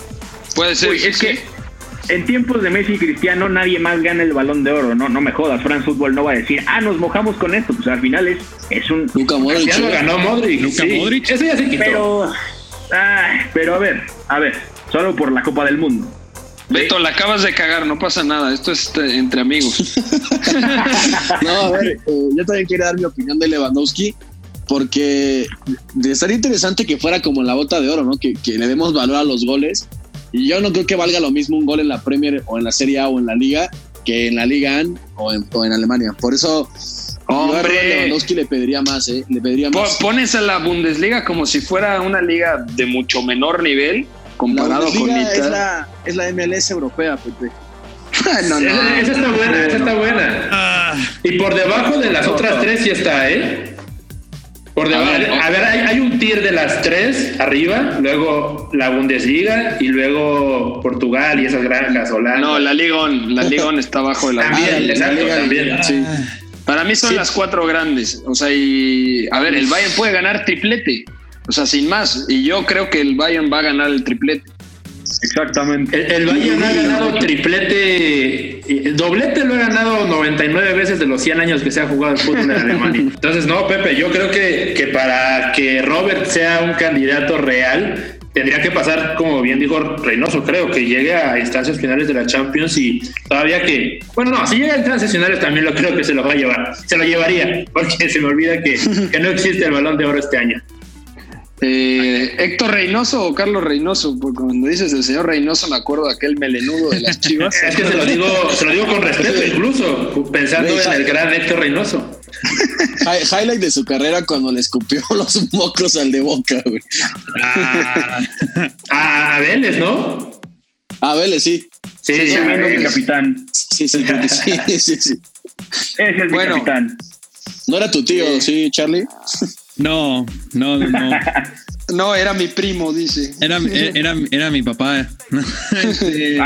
B: Puede ser.
E: Uy, es
B: sí.
E: que en tiempos de Messi y Cristiano nadie más gana el balón de oro. No, no me jodas. France Football no va a decir, ah, nos mojamos con esto. Pues al final es, es un.
D: Luka Modric.
F: Ya lo ganó Modric.
C: Luka
F: sí.
C: Modric.
F: Eso ya se quitó.
E: Pero. ay, pero a ver, a ver. Solo por la Copa del Mundo.
B: Beto, la acabas de cagar, no pasa nada. Esto es eh, entre amigos.
D: No, a ver, eh, yo también quiero dar mi opinión de Lewandowski, porque de- estaría interesante que fuera como la bota de oro, ¿no? Que, que le demos valor a los goles. Y yo no creo que valga lo mismo un gol en la Premier o en la Serie A o en la Liga que en la Liga AN o en, o en Alemania. Por eso,
B: Hombre.
D: Lewandowski le pediría más, ¿eh? Le pediría más.
B: Pones a la Bundesliga como si fuera una liga de mucho menor nivel
D: La
B: comparado con
D: Bundesliga es la, es la MLS europea, Pepe.
B: no, no.
F: Esa, esa está buena, esa está buena. Y por debajo de las otras tres sí está, ¿eh? Por debajo.
B: A ver,
F: A ver, hay, hay un tier de las tres arriba, luego la Bundesliga y luego Portugal y esas granjas, Holanda.
B: No, la Ligón, la Ligón está abajo de la
F: También,
D: Ah, la
F: exacto,
D: Liga-
F: también.
D: Sí.
B: Para mí son
D: Sí.
B: las cuatro grandes. O sea, y a ver, el Bayern puede ganar triplete. O sea, sin más. Y yo creo que el Bayern va a ganar el triplete.
E: Exactamente.
F: El, el Bayern ha ganado triplete, doblete lo ha ganado 99 veces de los 100 años que se ha jugado el fútbol en Alemania. Entonces, no, Pepe, yo creo que, que para que Robert sea un candidato real, tendría que pasar, como bien dijo Reynoso, creo, que llegue a instancias finales de la Champions y todavía que, bueno, no, si llega a instancias finales también lo creo que se lo va a llevar, se lo llevaría, porque se me olvida que, que no existe el balón de oro este año.
B: Eh, Héctor Reynoso o Carlos Reynoso, porque cuando dices el señor Reynoso me acuerdo de aquel melenudo de las chivas.
F: Es que se lo digo, se lo digo con respeto incluso, pensando en el gran Héctor Reynoso.
D: Hi- highlight de su carrera cuando le escupió los mocos al de boca, güey.
C: Ah,
F: A Vélez, ¿no?
D: A Vélez, sí.
F: Sí, sí,
E: el
F: a Vélez.
E: capitán.
D: Sí, sí, sí, sí, sí.
E: Ese es
B: Bueno.
E: mi capitán.
D: ¿No era tu tío, sí, Charlie?
C: No, no, no, no.
B: Era mi primo, dice.
C: Era, era, era mi papá. Este,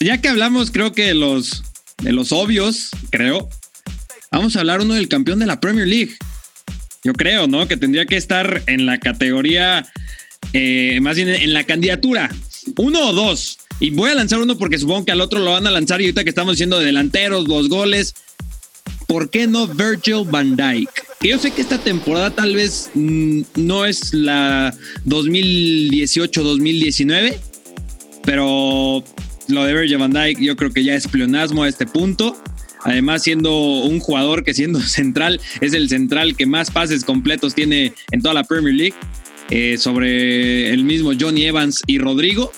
C: ya que hablamos, creo que de los, de los obvios, creo, vamos a hablar uno del campeón de la Premier League. Yo creo, ¿no? Que tendría que estar en la categoría, eh, más bien en la candidatura. Uno o dos. Y voy a lanzar uno porque supongo que al otro lo van a lanzar. Y ahorita que estamos diciendo de delanteros, los goles, ¿por qué no Virgil van? Que yo sé que esta temporada tal vez mm, no es la 2018-2019, pero lo de Virgil van Dijk yo creo que ya es pleonasmo a este punto. Además, siendo un jugador que siendo central, es el central que más pases completos tiene en toda la Premier League, eh, sobre el mismo Johnny Evans y Rodrigo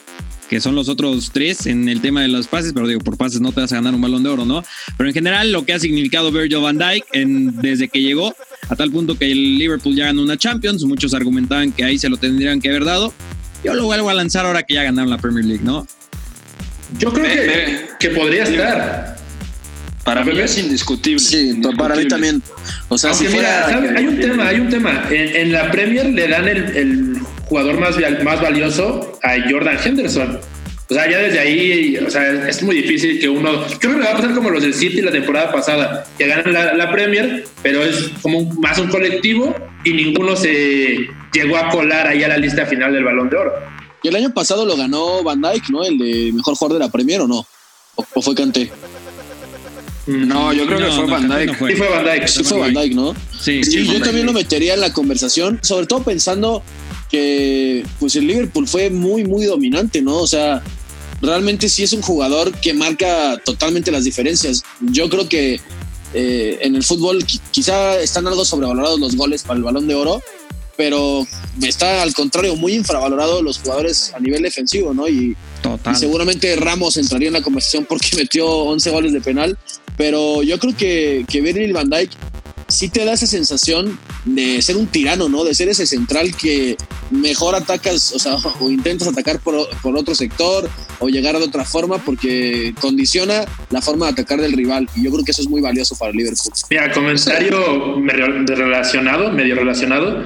C: que son los otros tres en el tema de los pases, pero digo, por pases no te vas a ganar un balón de oro, ¿no? Pero en general lo que ha significado Virgil van Dijk en, desde que llegó, a tal punto que el Liverpool ya ganó una Champions, muchos argumentaban que ahí se lo tendrían que haber dado. Yo lo vuelvo a lanzar ahora que ya ganaron la Premier League, ¿no?
F: Yo creo
B: Me-
F: que,
B: me-
F: que podría estar.
B: Para mí es indiscutible.
D: Sí,
B: indiscutible.
D: para mí también. O sea,
F: Aunque
D: si
F: mira, hay un tema, hay un tema. En, en la Premier le dan el, el jugador más, más valioso a Jordan Henderson. O sea, ya desde ahí, o sea, es muy difícil que uno. Creo que va a pasar como los del City la temporada pasada, que ganan la, la Premier, pero es como un- más un colectivo y ninguno se llegó a colar ahí a la lista final del Balón de Oro.
D: Y el año pasado lo ganó Van Dijk, ¿no? El de mejor jugador de la Premier, ¿o no? ¿O, o fue Kanté?
B: No, yo creo que fue
C: no,
B: Van
C: Kanté
B: Dijk.
C: no fue.
F: Sí fue Van Dijk.
D: Sí fue Van Dijk, ¿no?
C: Sí,
D: Sí, yo también lo metería en la conversación, sobre todo pensando que pues el Liverpool fue muy, muy dominante, ¿no? O sea, realmente sí es un jugador que marca totalmente las diferencias. Yo creo que eh, en el fútbol qui- quizá están algo sobrevalorados los goles para el balón de oro, pero está al contrario muy infravalorado los jugadores a nivel defensivo, ¿no? Y,
C: total.
D: y seguramente Ramos entraría en la conversación porque metió 11 goles de penal, pero yo creo que, que Virgil van Dijk sí te da esa sensación de ser un tirano, ¿no? De ser ese central que mejor atacas, o sea, o intentas atacar por, por, otro sector o llegar de otra forma porque condiciona la forma de atacar del rival. Y yo creo que eso es muy valioso para Liverpool.
F: Mira, comentario relacionado, medio relacionado.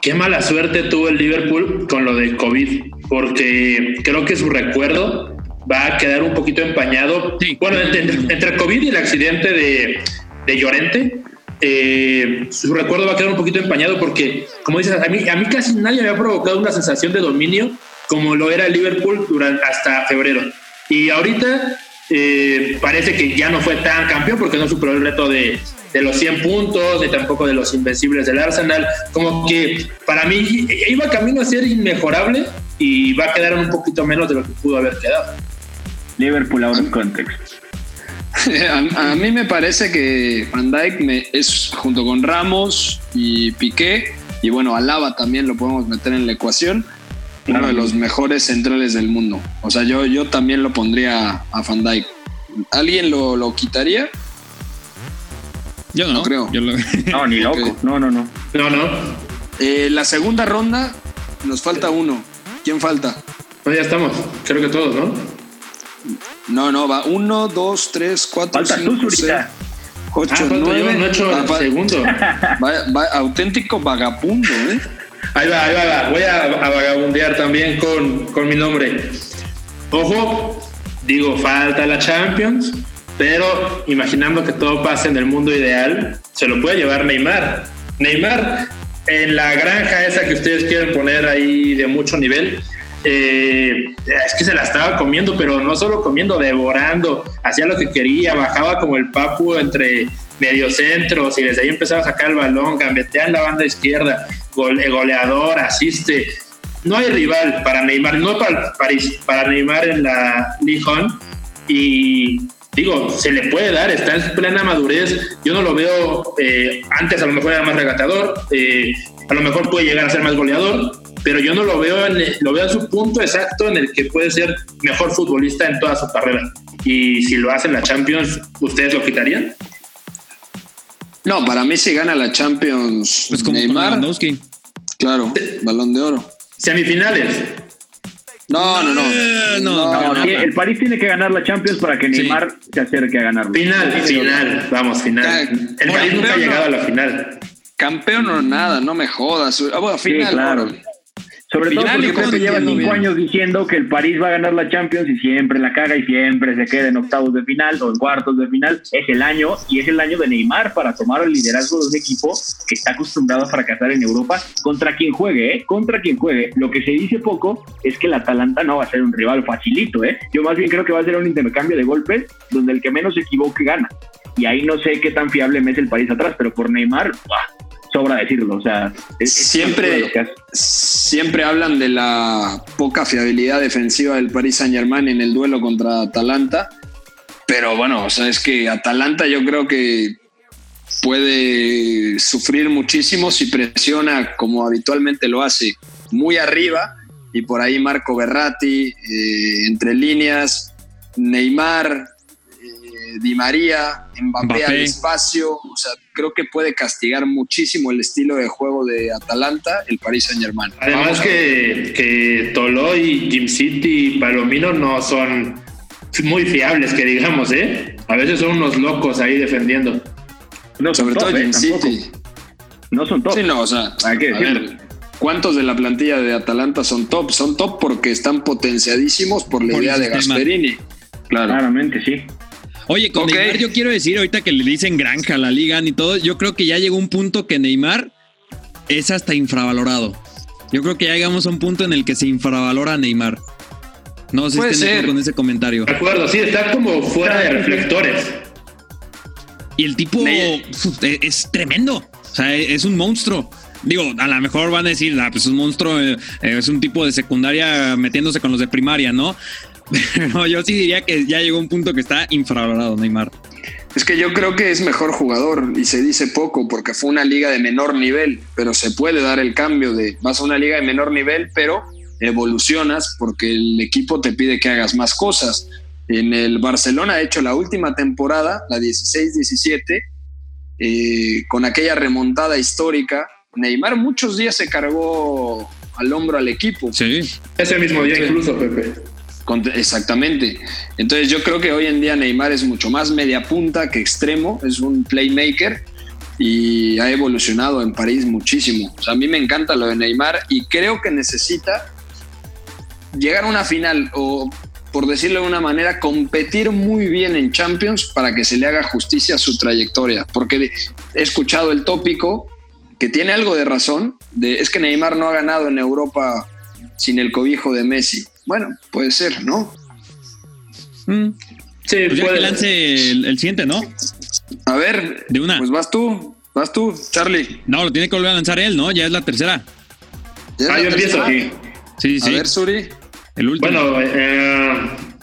F: Qué mala suerte tuvo el Liverpool con lo de COVID, porque creo que su recuerdo va a quedar un poquito empañado. Bueno, entre, COVID y el accidente de, de Llorente, eh, su recuerdo va a quedar un poquito empañado porque, como dices, a mí, a mí casi nadie me ha provocado una sensación de dominio como lo era Liverpool durante, hasta febrero. Y ahorita eh, parece que ya no fue tan campeón porque no superó el reto de, de los 100 puntos, ni tampoco de los invencibles del Arsenal. Como que para mí iba camino a ser inmejorable y va a quedar un poquito menos de lo que pudo haber quedado.
E: Liverpool ahora en contexto.
B: A, mí me parece que Van Dijk me, es junto con Ramos y Piqué, y bueno, Alaba también lo podemos meter en la ecuación, uno de los mejores centrales del mundo. O sea, yo, yo también lo pondría a Van Dijk. ¿Alguien lo, lo quitaría?
C: Yo no, creo.
E: No, ni loco. No, no, no.
F: No, no.
B: Eh, la segunda ronda nos falta uno. ¿Quién falta?
F: Pues ya estamos. Creo que todos, ¿no?
B: No, no, va uno, dos, tres, cuatro, cinco, seis, ocho, ah, nueve.
F: no ocho ah, segundo.
B: Va, auténtico vagabundo, ¿eh?
F: Ahí va, ahí va, Voy a, a vagabundear también con, con mi nombre. Ojo, digo, falta la Champions, pero imaginando que todo pase en el mundo ideal, se lo puede llevar Neymar. Neymar, en la granja esa que ustedes quieren poner ahí de mucho nivel, eh, es que se la estaba comiendo, pero no solo comiendo, devorando, hacía lo que quería, bajaba como el papu entre mediocentros y desde ahí empezaba a sacar el balón, gambetea en la banda izquierda, eh, goleador, asiste. No hay rival para Neymar, no para, para, Neymar en la Lijon y digo, se le puede dar, está en plena madurez. Yo no lo veo, eh, antes a lo mejor era más regatador, a lo mejor puede llegar a ser más goleador, pero yo no lo veo, en, lo veo en su punto exacto en el que puede ser mejor futbolista en toda su carrera. Y si lo hace en la Champions, ¿ustedes lo quitarían?
B: No, para mí si gana la Champions
C: pues como Neymar,
B: claro, balón de oro.
F: Semifinales.
B: No, no, no.
E: Eh, no, no, el París tiene que ganar la Champions para que Neymar se acerque a ganarlo.
F: Final, final, vamos, final. El París nunca ha llegado a la final.
B: Campeón o nada, no me jodas. Ah, bueno, final. claro.
E: Sobre todo porque Pepe lleva cinco años diciendo que el París va a ganar la Champions y siempre la caga y siempre se queda en octavos de final o en cuartos de final. Es el año y es el año de Neymar para tomar el liderazgo de un equipo que está acostumbrado a fracasar en Europa contra quien juegue, ¿eh? Contra quien juegue. Lo que se dice poco es que el Atalanta no va a ser un rival facilito, ¿eh? Yo más bien creo que va a ser un intercambio de golpes donde el que menos se equivoque gana. Y ahí no sé qué tan fiable me es el París atrás, pero por Neymar, sobra decirlo. O sea,
B: siempre, siempre hablan de la poca fiabilidad defensiva del Paris Saint Germain en el duelo contra Atalanta. Pero bueno, o sea, es que Atalanta yo creo que puede sufrir muchísimo si presiona como habitualmente lo hace muy arriba y por ahí Marco Berratti, eh, entre líneas, Neymar, Di María, Mbappé, al espacio, o sea, creo que puede castigar muchísimo el estilo de juego de Atalanta, el Paris Saint Germain.
F: Además que, que Toloy, Jim City y Palomino no son muy fiables, que digamos, ¿eh? A veces son unos locos ahí defendiendo.
B: No Sobre todo Jim ¿eh? City.
E: No son top.
B: Sí, no, o sea, a ver, ¿cuántos de la plantilla de Atalanta son top? Son top porque están potenciadísimos por la idea de Gasperini.
E: Claro. Claramente, sí.
C: Oye, con Neymar yo quiero decir ahorita que le dicen granja, la liga y todo, yo creo que ya llegó un punto que Neymar es hasta infravalorado. Yo creo que ya llegamos a un punto en el que se infravalora a Neymar. No sé si estén con ese comentario.
F: De acuerdo, sí, está como fuera de reflectores.
C: Y el tipo es tremendo. O sea, es un monstruo. Digo, a lo mejor van a decir, ah, pues es un monstruo, eh, es un tipo de secundaria metiéndose con los de primaria, ¿no? Pero yo sí diría que ya llegó un punto que está infravalorado Neymar.
B: Es que yo creo que es mejor jugador y se dice poco porque fue una liga de menor nivel, pero se puede dar el cambio de vas a una liga de menor nivel, pero evolucionas porque el equipo te pide que hagas más cosas. En el Barcelona ha hecho la última temporada, la 16-17, eh, con aquella remontada histórica Neymar muchos días se cargó al hombro al equipo.
C: Sí.
F: Ese mismo día incluso, Pepe.
B: Exactamente. Entonces yo creo que hoy en día Neymar es mucho más media punta que extremo, es un playmaker y ha evolucionado en París muchísimo. A mí me encanta lo de Neymar y creo que necesita llegar a una final o, por decirlo de una manera, competir muy bien en Champions para que se le haga justicia a su trayectoria. Porque he escuchado el tópico que tiene algo de razón, es que Neymar no ha ganado en Europa sin el cobijo de Messi. Bueno, puede ser, ¿no?
C: Mm.
F: Sí,
C: Pues ya
F: puede-
C: que lance el, el siguiente, ¿no?
B: A ver,
C: De una.
B: pues vas tú, vas tú, Charlie.
C: No, lo tiene que volver a lanzar él, ¿no? Ya es la tercera.
B: ¿Ya
F: Ah,
B: es
F: yo
B: la
F: empiezo.
B: tercera?
C: Sí,
B: A
C: sí.
B: ver, Suri.
C: el último.
F: Bueno, eh,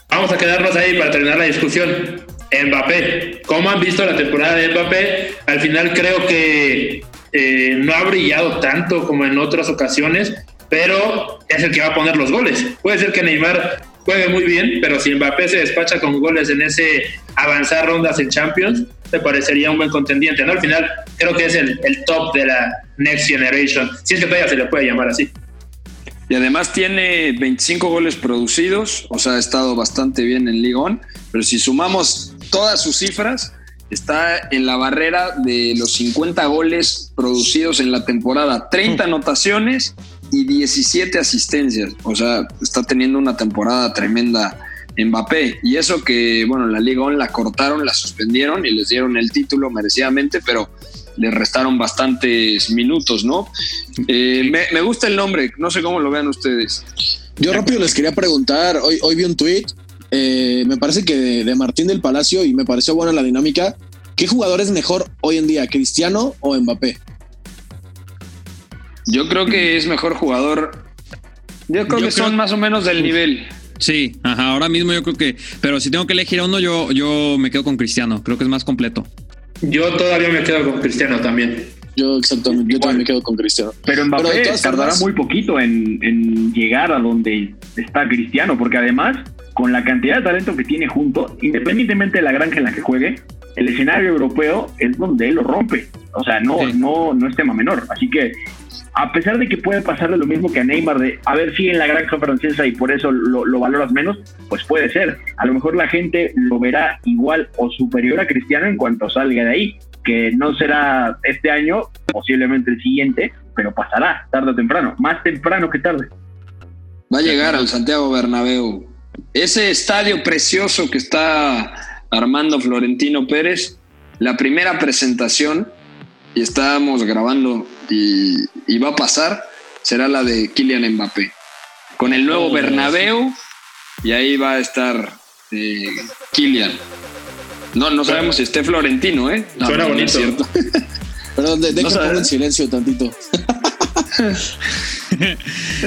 F: vamos a quedarnos ahí para terminar la discusión. Mbappé, ¿cómo han visto la temporada de Mbappé? Al final creo que eh, no ha brillado tanto como en otras ocasiones, pero es el que va a poner los goles. Puede ser que Neymar juegue muy bien, pero si Mbappé se despacha con goles en ese avanzar rondas en Champions, te parecería un buen contendiente, ¿no? Al final creo que es el, top de la Next Generation, si es que todavía se le puede llamar así.
B: Y además tiene 25 goles producidos, o sea, ha estado bastante bien en Ligón, pero si sumamos todas sus cifras, está en la barrera de los 50 goles producidos en la temporada, 30 anotaciones y 17 asistencias, o sea, está teniendo una temporada tremenda Mbappé. Y eso que, bueno, la Ligón la cortaron, la suspendieron y les dieron el título merecidamente, pero le restaron bastantes minutos, ¿no? Eh, me, gusta el nombre, no sé cómo lo vean ustedes.
D: Yo rápido les quería preguntar, hoy, hoy vi un tweet, me parece que de, de Martín del Palacio y me pareció buena la dinámica. ¿Qué jugador es mejor hoy en día, Cristiano o Mbappé?
B: Yo creo que es mejor jugador. Yo creo
C: Yo
B: que son más o menos del nivel.
C: Sí, ajá, ahora mismo yo creo que. Pero si tengo que elegir a uno, yo, yo me quedo con Cristiano. Creo que es más completo.
F: Yo todavía me quedo con Cristiano también.
D: Yo exactamente, yo también me quedo con Cristiano.
E: Pero
D: Pero
E: Mbappé
D: de todas
E: tardará
D: formas-
E: muy poquito en, en llegar a donde está Cristiano, porque además, con la cantidad de talento que tiene junto, independientemente de la granja en la que juegue, el escenario europeo es donde él lo rompe. O sea, no,
C: Sí.
E: no, no es tema menor. Así que, a pesar de que puede pasarle lo mismo que a Neymar, de a ver si en la granja francesa y por eso lo, lo valoras menos, pues puede ser. A lo mejor la gente lo verá igual o superior a Cristiano en cuanto salga de ahí que no será este año, posiblemente el siguiente, pero pasará tarde o temprano, más temprano que tarde.
B: Va a llegar al Santiago Bernabéu. Ese estadio precioso que está armando Florentino Pérez, la primera presentación, y estábamos grabando y, y va a pasar, será la de Kylian Mbappé. Con el nuevo
C: Oh,
B: Bernabéu, y ahí va a estar eh, Kylian. No, no sabemos si esté Florentino, ¿eh? No,
F: Suena
B: no, no es
F: bonito.
B: cierto.
D: Perdón, de, pongo en silencio tantito.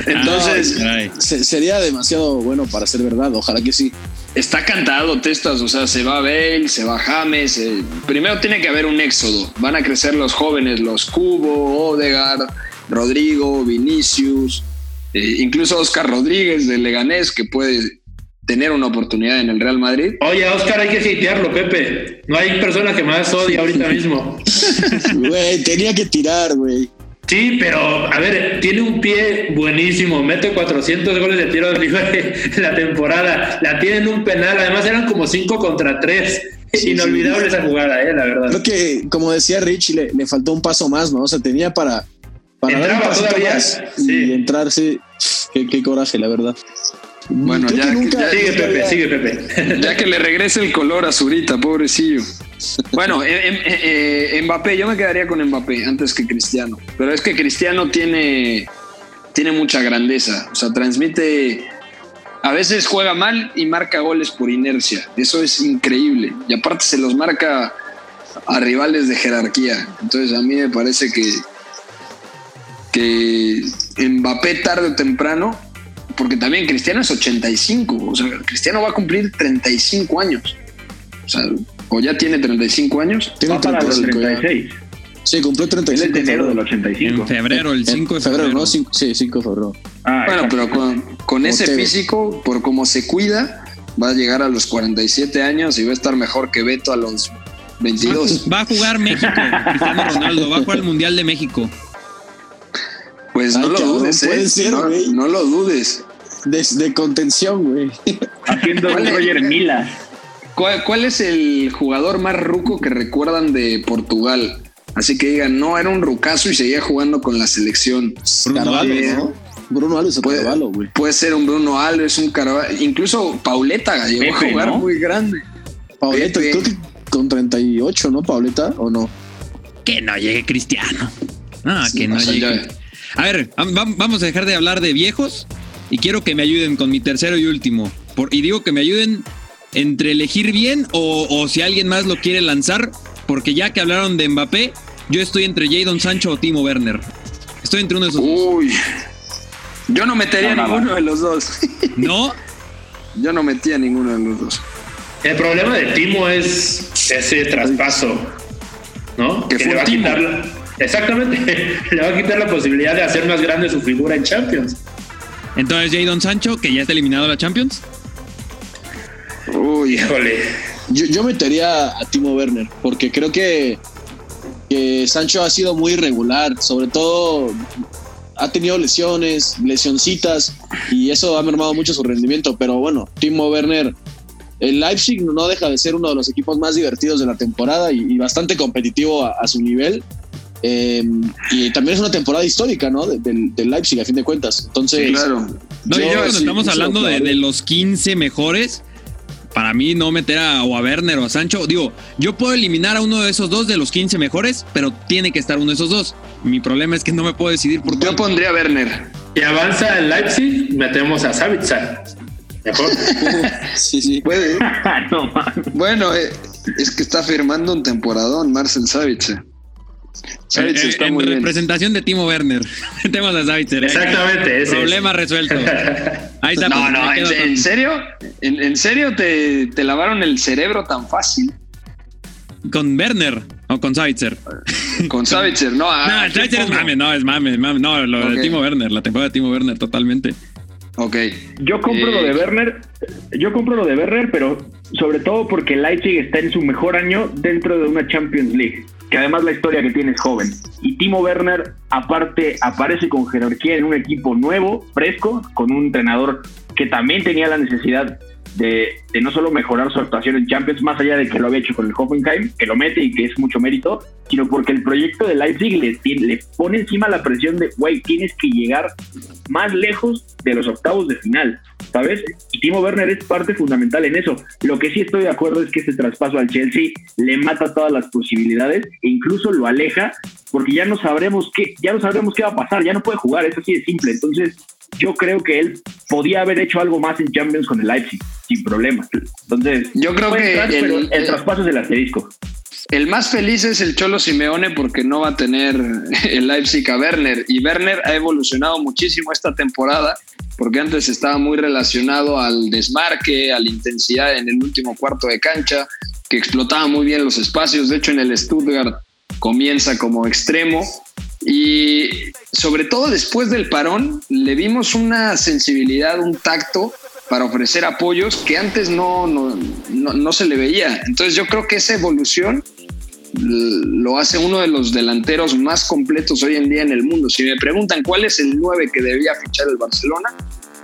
B: Entonces,
C: Ay,
D: Se- sería demasiado bueno para ser verdad, ojalá que sí.
B: Está cantado, Testas, o sea, se va Bale, se va James. eh, primero tiene que haber un éxodo. Van a crecer los jóvenes, los Cubo, Odegaard, Rodrigo, Vinicius, eh, incluso Oscar Rodríguez de Leganés, que puede tener una oportunidad en el Real Madrid.
F: Oye, Oscar hay que hatearlo, Pepe. No hay persona que más odie ahorita mismo.
D: Güey, tenía que tirar, güey.
F: Sí, pero a ver, tiene un pie buenísimo, mete 400 goles de tiro libre en la temporada, la tiene en un penal, además eran como 5 contra 3.
D: Sí,
F: Inolvidable esa jugada, eh, la verdad.
D: Creo que, como decía Rich, le, le faltó un paso más, ¿no? O sea, tenía para, para pasito
F: todavía,
D: más
F: sí.
D: y entrarse. Qué, qué coraje, la verdad.
B: Bueno,
D: Creo
B: ya-
D: que nunca,
B: ya-
F: Sigue
D: nunca
F: Pepe,
D: había-
F: sigue Pepe.
B: Ya que le regrese el color a Zurita, pobrecillo. Bueno, eh, eh, eh, Mbappé, yo me quedaría con Mbappé antes que Cristiano. Pero es que Cristiano tiene, tiene mucha grandeza. O sea, transmite. A veces juega mal y marca goles por inercia. Eso es increíble. Y aparte se los marca a rivales de jerarquía. Entonces a mí me parece que, que Mbappé tarde o temprano, porque también Cristiano es 85, o sea, Cristiano va a cumplir 35 años. O sea, o ya tiene 35 años.
D: Tiene
E: Va para los
D: 35 ya.
E: 36.
D: Sí, cumplió
E: Él
D: 35.
E: es de
D: en
E: enero del
D: febrero.
E: 85.
C: en febrero, el 5 de
D: febrero,
C: febrero.
D: ¿no? Cinco- sí, 5 de febrero.
E: Ah,
B: Bueno, pero con, con ese físico, por cómo se cuida, va a llegar a los 47 años y va a estar mejor que Beto a los 22.
C: Va a jugar México, Cristiano Ronaldo. Va a jugar el Mundial de México.
B: Pues no
D: Ay,
B: lo
D: cabrón,
B: dudes, ¿eh?
D: puede ser,
B: no,
D: güey.
B: no lo dudes.
D: De, de contención, güey.
E: Haciendo un. Roger Mila.
B: ¿Cuál, cuál es el jugador más ruco que recuerdan de Portugal? Así que digan, no, era un rucazo y seguía jugando con la selección.
D: Carvalho,
B: Alves.
D: ¿no? Bruno Alves o
B: Puede-
D: Carvalho, güey.
B: Puede ser un Bruno Alves, un Carvalho, incluso Pauleta llegó a jugar
E: ¿no?
B: muy grande.
D: Pauleta,
B: Pepe.
D: creo que con 38, ¿no, Pauleta? ¿O no?
C: Que no llegue Cristiano. Ah,
B: Sí,
C: que no llegue. A ver, vam- vam- vamos a dejar de hablar de viejos y quiero que me ayuden con mi tercero y último. Por- y digo que me ayuden entre elegir bien o, o si alguien más lo quiere lanzar, porque ya que hablaron de Mbappé, yo estoy entre Jadon Sancho o Timo Werner. Estoy entre uno de esos dos.
B: Uy. Yo no metería
E: No, no,
B: ninguno
E: no.
B: de los dos.
C: ¿No?
B: Yo no metía ninguno de los dos.
F: El problema de Timo es ese traspaso, ¿no?
B: Que fue
F: le va a quitar exactamente, le va a quitar la posibilidad de hacer más grande su figura en Champions.
C: Entonces Jadon Sancho, que ya está eliminado de la Champions.
B: Uy.
F: Híjole,
D: Yo, yo metería a Timo Werner, porque creo que, que Sancho ha sido muy irregular, sobre todo ha tenido lesiones, lesioncitas, y eso ha mermado mucho su rendimiento. Pero bueno, Timo Werner, el Leipzig no deja de ser uno de los equipos más divertidos de la temporada y, y bastante competitivo a, a su nivel. Eh, y también es una temporada histórica, ¿no? De- del, del Leipzig, a fin de cuentas. Entonces,
B: Sí, claro.
C: No, y
D: Yo
C: yo cuando
D: sí,
C: estamos hablando de,
D: claro.
C: de los 15 mejores, para mí no meter a, o a Werner o a Sancho. Digo, yo puedo eliminar a uno de esos dos de los 15 mejores, pero tiene que estar uno de esos dos. Mi problema es que no me puedo decidir por
B: Yo
C: cuál.
B: pondría a Werner.
F: y avanza el Leipzig, metemos a Savitzer. Mejor.
D: sí, sí.
B: Puede.
E: no, man.
B: Bueno, eh, es que está firmando un temporadón Marcel Savitzer. Savitzer
C: Eh,
B: está
C: en
B: muy bien.
C: representación de Timo Werner. Metemos a Savitzer. ¿eh?
F: Exactamente, ese
C: Problema resuelto. Ahí está.
B: No,
C: pues,
B: no, ¿en, serio? ¿En, en serio te, te lavaron el cerebro tan fácil?
C: Con Werner o con Savitzer.
B: Con Savitzer, no.
C: No,
B: ah,
C: Savitzer es mame, no, es mame, mame. No, lo de Timo Werner, la temporada de Timo Werner, totalmente.
B: Ok.
E: Yo compro
B: Eh,
E: lo de Werner, yo compro lo de Werner, pero sobre todo porque Leipzig está en su mejor año dentro de una Champions League, que además la historia que tiene es joven. Y Timo Werner, aparte, aparece con jerarquía en un equipo nuevo, fresco, con un entrenador que también tenía la necesidad de, no solo mejorar su actuación en Champions, más allá de que lo había hecho con el Hoffenheim, que lo mete y que es mucho mérito, sino porque el proyecto de Leipzig le, le pone encima la presión de, güey, tienes que llegar más lejos de los octavos de final, ¿sabes? Y Timo Werner es parte fundamental en eso. Lo que sí estoy de acuerdo es que este traspaso al Chelsea le mata todas las posibilidades e incluso lo aleja porque ya no sabremos qué, ya no sabremos qué va a pasar, ya no puede jugar, es así de simple. Entonces, yo creo que él podía haber hecho algo más en Champions con el Leipzig, sin problema. Entonces,
B: Yo creo que
E: entrar,
B: el-
E: pero el
B: el-
E: traspaso es el asterisco.
B: El más feliz es el Cholo Simeone porque no va a tener el Leipzig a Werner. Y Werner ha evolucionado muchísimo esta temporada porque antes estaba muy relacionado al desmarque, a la intensidad en el último cuarto de cancha, que explotaba muy bien los espacios. De hecho, en el Stuttgart comienza como extremo. Y sobre todo después del parón, le vimos una sensibilidad, un tacto para ofrecer apoyos que antes no, no, no, no se le veía. Entonces yo creo que esa evolución lo hace uno de los delanteros más completos hoy en día en el mundo. Si me preguntan cuál es el 9 que debía fichar el Barcelona,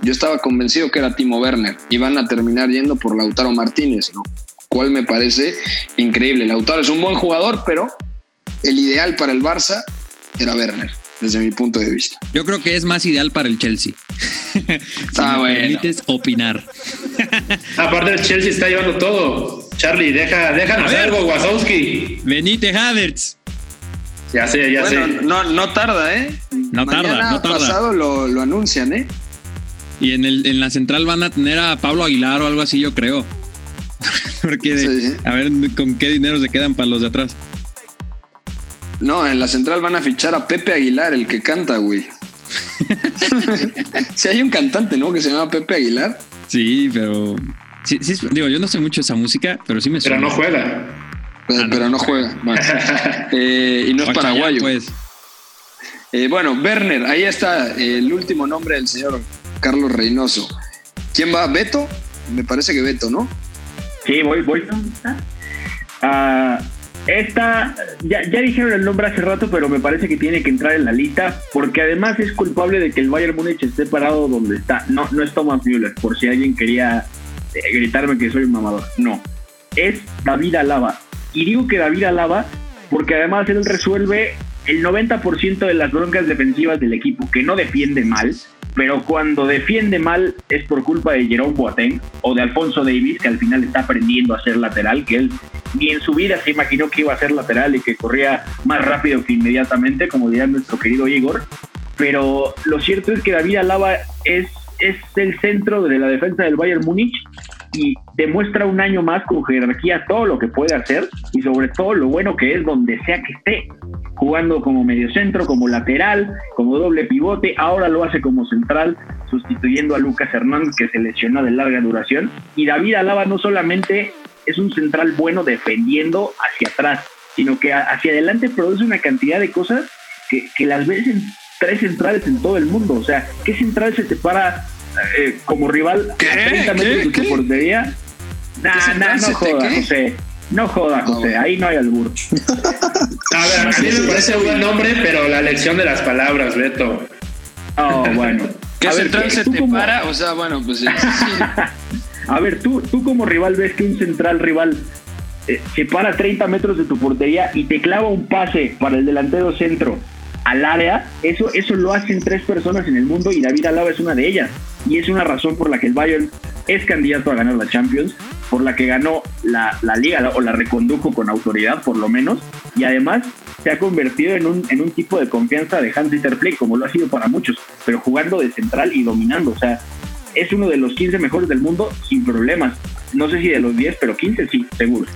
B: yo estaba convencido que era Timo Werner y van a terminar yendo por Lautaro Martínez, ¿no? Cual me parece increíble. Lautaro es un buen jugador, pero el ideal para el Barça era Werner, desde mi punto de vista.
C: Yo creo que es más ideal para el Chelsea. si
B: Ah,
C: me
B: bueno.
C: permites opinar.
F: Aparte el Chelsea está llevando todo. Charlie, deja, déjanos
C: A ver.
F: algo, Wazowski.
C: Benítez Havertz.
F: Ya sé, ya
B: bueno,
F: sé.
B: no, no tarda, ¿eh?
C: No tarda, no tarda.
B: pasado lo, lo anuncian, ¿eh?
C: Y en, el, en la central van a tener a Pablo Aguilar o algo así, yo creo. Porque, de-
B: Sí, sí.
C: a ver con qué dinero se quedan para los de atrás.
B: No, en la central van a fichar a Pepe Aguilar, el que canta, güey. Si hay un cantante, ¿no? Que se llama Pepe Aguilar.
C: Sí, pero. Sí, sí, digo, yo no sé mucho esa música, pero sí me
F: Pero
C: suena.
F: no juega.
B: Pero,
C: Ah, no.
B: pero no juega. Eh, y no es paraguayo.
C: Pues.
B: Eh, bueno, Werner, ahí está eh, el último nombre del señor Carlos Reynoso. ¿Quién va? ¿Beto? Me parece que Beto, ¿no?
E: Sí, voy, voy. Ah, Esta, ya, ya dijeron el nombre hace rato, pero me parece que tiene que entrar en la lista, porque además es culpable de que el Bayern Múnich esté parado donde está. No, no es Thomas Müller, por si alguien quería gritarme que soy un mamador. No, es David Alaba. Y digo que David Alaba porque además él resuelve el 90% de las broncas defensivas del equipo, que no defiende mal, pero cuando defiende mal es por culpa de Jerome Boateng o de Alfonso Davis, que al final está aprendiendo a ser lateral, que él ni en su vida se imaginó que iba a ser lateral y que corría más rápido que inmediatamente, como diría nuestro querido Igor. Pero lo cierto es que David Alaba es, es el centro de la defensa del Bayern Múnich y demuestra un año más con jerarquía todo lo que puede hacer y sobre todo lo bueno que es donde sea que esté jugando como mediocentro, como lateral, como doble pivote, ahora lo hace como central, sustituyendo a Lucas Hernández que se lesionó de larga duración. Y David Alaba no solamente es un central bueno defendiendo hacia atrás, sino que hacia adelante produce una cantidad de cosas que, que las ves en tres centrales en todo el mundo. O sea, ¿qué central se te para eh, como rival a 30 metros de tu portería? Nah, nah, no joda, José. No joda, José. Ahí no hay albur.
F: A ver, a mí me parece buen nombre, pero la lección de las palabras, Beto.
E: Oh, bueno.
B: ¿Qué
E: A ver,
B: central
E: ¿qué-
B: se
E: tú
B: te
E: como-
B: para? O sea, bueno, pues sí.
E: A ver, tú, tú como rival ves que un central rival eh, se para a 30 metros de tu portería y te clava un pase para el delantero centro al área, eso, eso lo hacen tres personas en el mundo y David Alaba es una de ellas. Y es una razón por la que el Bayern es candidato a ganar la Champions, por la que ganó la, la liga o la recondujo con autoridad por lo menos, y además se ha convertido en un, en un tipo de confianza de Hans-Dieter Flick, como lo ha sido para muchos, pero jugando de central y dominando. O sea, es uno de los 15 mejores del mundo sin problemas. No sé si de los 10, pero 15 sí, seguro.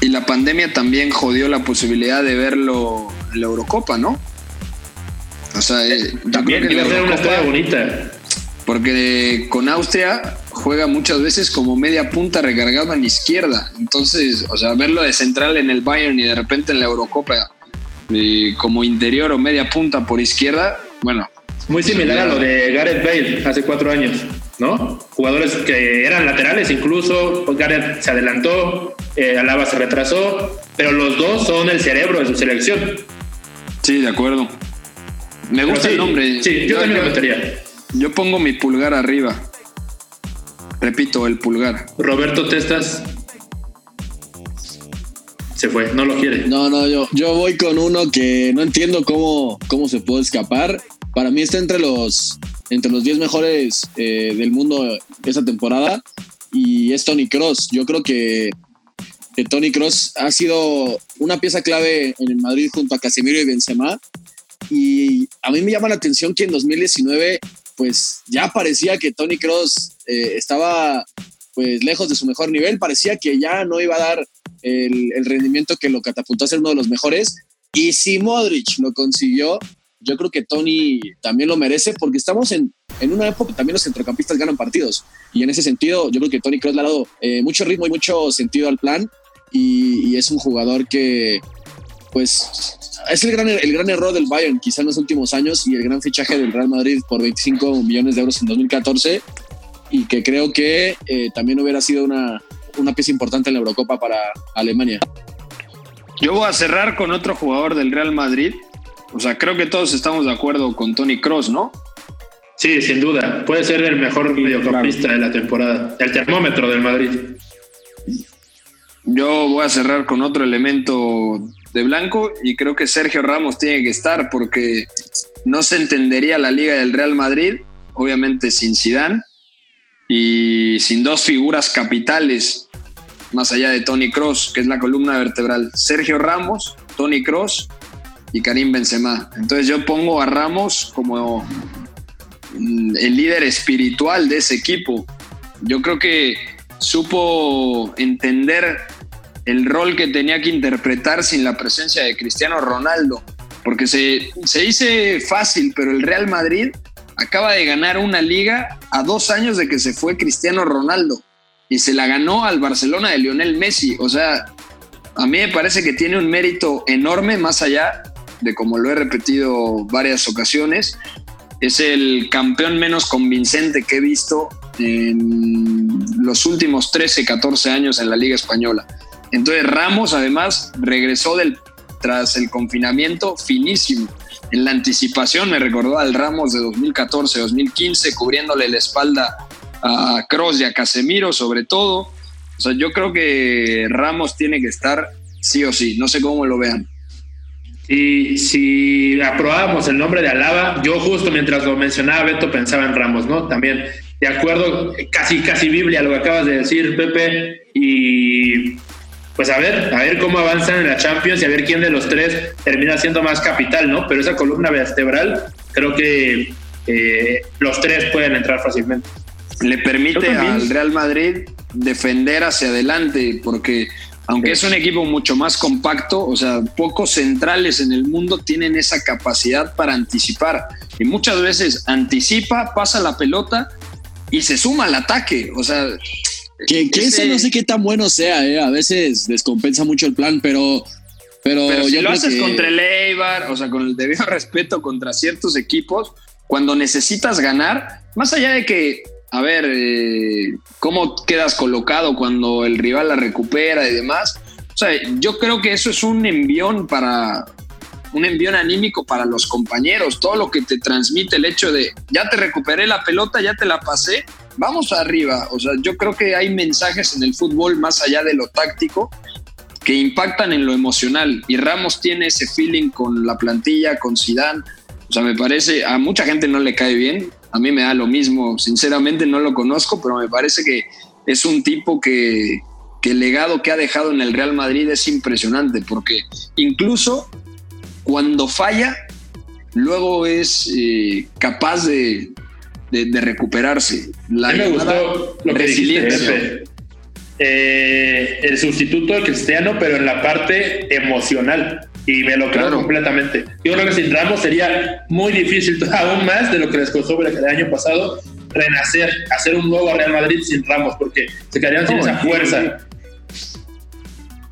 B: Y la pandemia también jodió la posibilidad de verlo en la Eurocopa, ¿no? O sea, eh, yo
E: También,
B: creo que
F: Iba a ser una historia bonita.
B: porque con Austria juega muchas veces como media punta recargado en izquierda. Entonces, o sea, verlo de central en el Bayern y de repente en la Eurocopa eh, como interior o media punta por izquierda, bueno,
F: Muy similar a lo de Gareth Bale hace cuatro años, ¿no? Jugadores que eran laterales incluso, pues Gareth se adelantó, eh, Alaba se retrasó, pero los dos son el cerebro de su selección.
B: sí, de acuerdo. Me gusta
F: sí,
B: el nombre.
F: Sí, yo también lo metería.
B: Yo pongo mi pulgar arriba. Repito, el pulgar.
F: Roberto Testas se fue, no lo quiere.
D: No, no, yo, yo voy con uno que no entiendo cómo, cómo se puede escapar. Para mí está entre los, entre los 10 mejores eh, del mundo esta temporada y es Tony Cross. Yo creo que, que Tony Cross ha sido una pieza clave en el Madrid junto a Casemiro y Benzema. Y a mí me llama la atención que en 2019 pues ya parecía que Tony Cross estaba pues lejos de su mejor nivel, parecía que ya no iba a dar el, rendimiento que lo catapultó a ser uno de los mejores. Y si Modric lo consiguió, yo creo que Tony también lo merece porque estamos en, en una época que también los centrocampistas ganan partidos. Y en ese sentido, yo creo que Tony Kroos le ha dado eh, mucho ritmo y mucho sentido al plan. Y, es un jugador que, pues, es el gran, el gran error del Bayern, quizá en los últimos años, y el gran fichaje del Real Madrid por 25 millones de euros en 2014. Y que creo que eh, también hubiera sido una, una pieza importante en la Eurocopa para Alemania.
B: Yo voy a cerrar con otro jugador del Real Madrid. O sea, creo que todos estamos de acuerdo con Tony Cross, ¿no?
F: Sí, sin duda. Puede ser el mejor mediocampista claro. de la temporada. El termómetro del Madrid.
B: Yo voy a cerrar con otro elemento de blanco y creo que Sergio Ramos tiene que estar porque no se entendería la liga del Real Madrid, obviamente sin Zidane y sin dos figuras capitales más allá de Tony Cross, que es la columna vertebral. Sergio Ramos, Tony Cross y Karim Benzema. Entonces yo pongo a Ramos como el líder espiritual de ese equipo. Yo creo que supo entender el rol que tenía que interpretar sin la presencia de Cristiano Ronaldo, porque se, se dice fácil, pero el Real Madrid acaba de ganar una liga a dos años de que se fue Cristiano Ronaldo y se la ganó al Barcelona de Lionel Messi. O sea, a mí me parece que tiene un mérito enorme más allá de como lo he repetido varias ocasiones. Es el campeón menos convincente que he visto en los últimos 13, 14 años en la Liga Española. Entonces Ramos además regresó del, tras el confinamiento finísimo. En la anticipación me recordó al Ramos de 2014-2015, cubriéndole la espalda a Cross y a Casemiro sobre todo. O sea, yo creo que Ramos tiene que estar sí o sí, no sé cómo lo vean.
F: Y si aprobábamos el nombre de Alaba, yo justo mientras lo mencionaba Beto pensaba en Ramos, ¿no? También de acuerdo, casi casi Biblia lo que acabas de decir, Pepe, y pues a ver, a ver cómo avanzan en la Champions y a ver quién de los tres termina siendo más capital, ¿no? Pero esa columna vertebral, creo que eh, los tres pueden entrar fácilmente.
B: Le permite al Real Madrid defender hacia adelante, porque aunque es un equipo mucho más compacto, o sea, pocos centrales en el mundo tienen esa capacidad para anticipar. Y muchas veces anticipa, pasa la pelota y se suma al ataque. O sea,
D: que, eso no sé qué tan bueno sea, ¿eh? a veces descompensa mucho el plan, pero. Pero,
B: si lo haces contra el Eibar, o sea, con el debido respeto contra ciertos equipos, cuando necesitas ganar, más allá de que a ver eh, cómo quedas colocado cuando el rival la recupera y demás. O sea, yo creo que eso es un envión para un envión anímico para los compañeros, todo lo que te transmite el hecho de ya te recuperé la pelota, ya te la pasé, vamos arriba. O sea, yo creo que hay mensajes en el fútbol más allá de lo táctico que impactan en lo emocional y Ramos tiene ese feeling con la plantilla, con Zidane. O sea, me parece a mucha gente no le cae bien, a mí me da lo mismo. Sinceramente no lo conozco, pero me parece que es un tipo que, el legado que ha dejado en el Real Madrid es impresionante, porque incluso cuando falla, luego es eh, capaz de, recuperarse.
F: La me gustó lo que eh, el sustituto de Cristiano, pero en la parte emocional y me lo creo completamente. Yo creo que sin Ramos sería muy difícil, aún más de lo que les costó el año pasado, renacer, hacer un nuevo Real Madrid sin Ramos, porque se quedarían sin esa fuerza.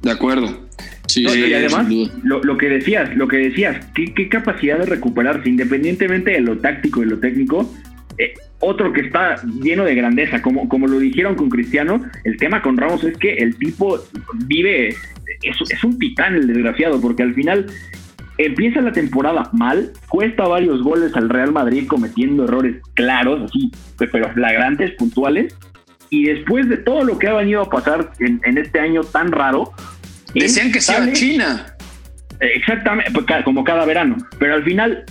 B: De acuerdo.
E: Sí, y además, lo, que decías, lo que decías, ¿qué, capacidad de recuperarse, independientemente de lo táctico y lo técnico, eh, otro que está lleno de grandeza, como, como lo dijeron con Cristiano, el tema con Ramos es que el tipo vive es, un titán el desgraciado, porque al final empieza la temporada mal, cuesta varios goles al Real Madrid cometiendo errores claros, así, pero flagrantes, puntuales, y después de todo lo que ha venido a pasar en, este año tan raro...
B: Decían que sea China.
E: Exactamente, pues, como cada verano, pero al final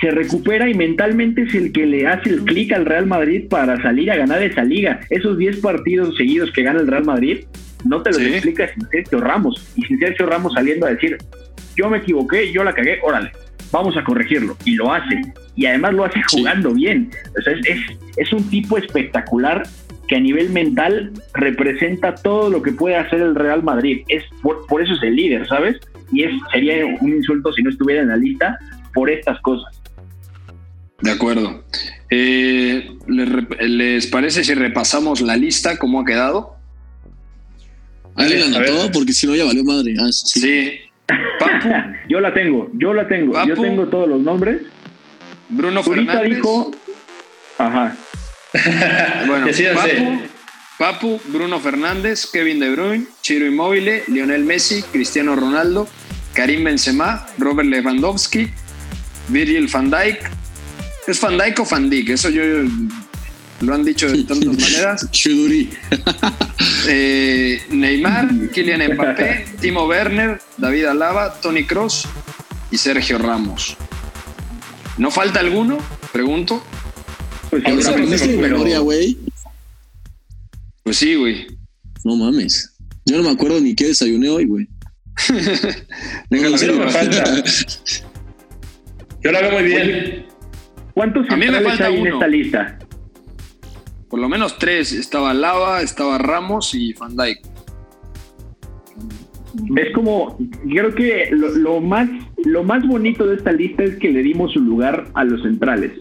E: se recupera y mentalmente es el que le hace el clic al Real Madrid para salir a ganar esa liga. Esos 10 partidos seguidos que gana el Real Madrid no te lo explica sin Sergio Ramos. Y sin Sergio Ramos saliendo a decir, yo me equivoqué, yo la cagué, órale, vamos a corregirlo. Y lo hace. Y además lo hace jugando bien. es, es, un tipo espectacular que a nivel mental representa todo lo que puede hacer el Real Madrid. Es por, eso es el líder, ¿sabes? Y es sería un insulto si no estuviera en la lista por estas cosas.
B: De acuerdo. Eh, ¿Les parece si repasamos la lista, cómo ha quedado?
D: ¿Alguien la anotó? Porque si no ya valió madre. Ah,
B: sí.
E: yo la tengo, yo la tengo. Yo tengo todos los nombres.
B: Bruno Fernández.
E: dijo. Ajá.
B: bueno, Papu, Papu, Bruno Fernández, Kevin De Bruyne, Chiro Immobile, Lionel Messi, Cristiano Ronaldo, Karim Benzema, Robert Lewandowski, Virgil van Dijk. ¿Es van Dijk o van? Eso yo lo han dicho de tantas maneras.
D: Chuduri.
B: Eh, Neymar, Kylian Mbappé, Timo Werner, David Alaba, Tony Cross y Sergio Ramos. ¿No falta alguno? Pregunto.
D: Pues, memoria, güey?
B: Pues sí, güey.
D: No mames. Yo no me acuerdo ni qué desayuné hoy, güey.
F: Venga, la falta. Yo la veo muy bien.
E: ¿Cuántos
B: a mí me falta
E: hay en esta lista?
B: Por lo menos tres. Estaba Lava, estaba Ramos y Van Dyke.
E: Es como, creo que lo, más, lo más bonito de esta lista es que le dimos su lugar a los centrales.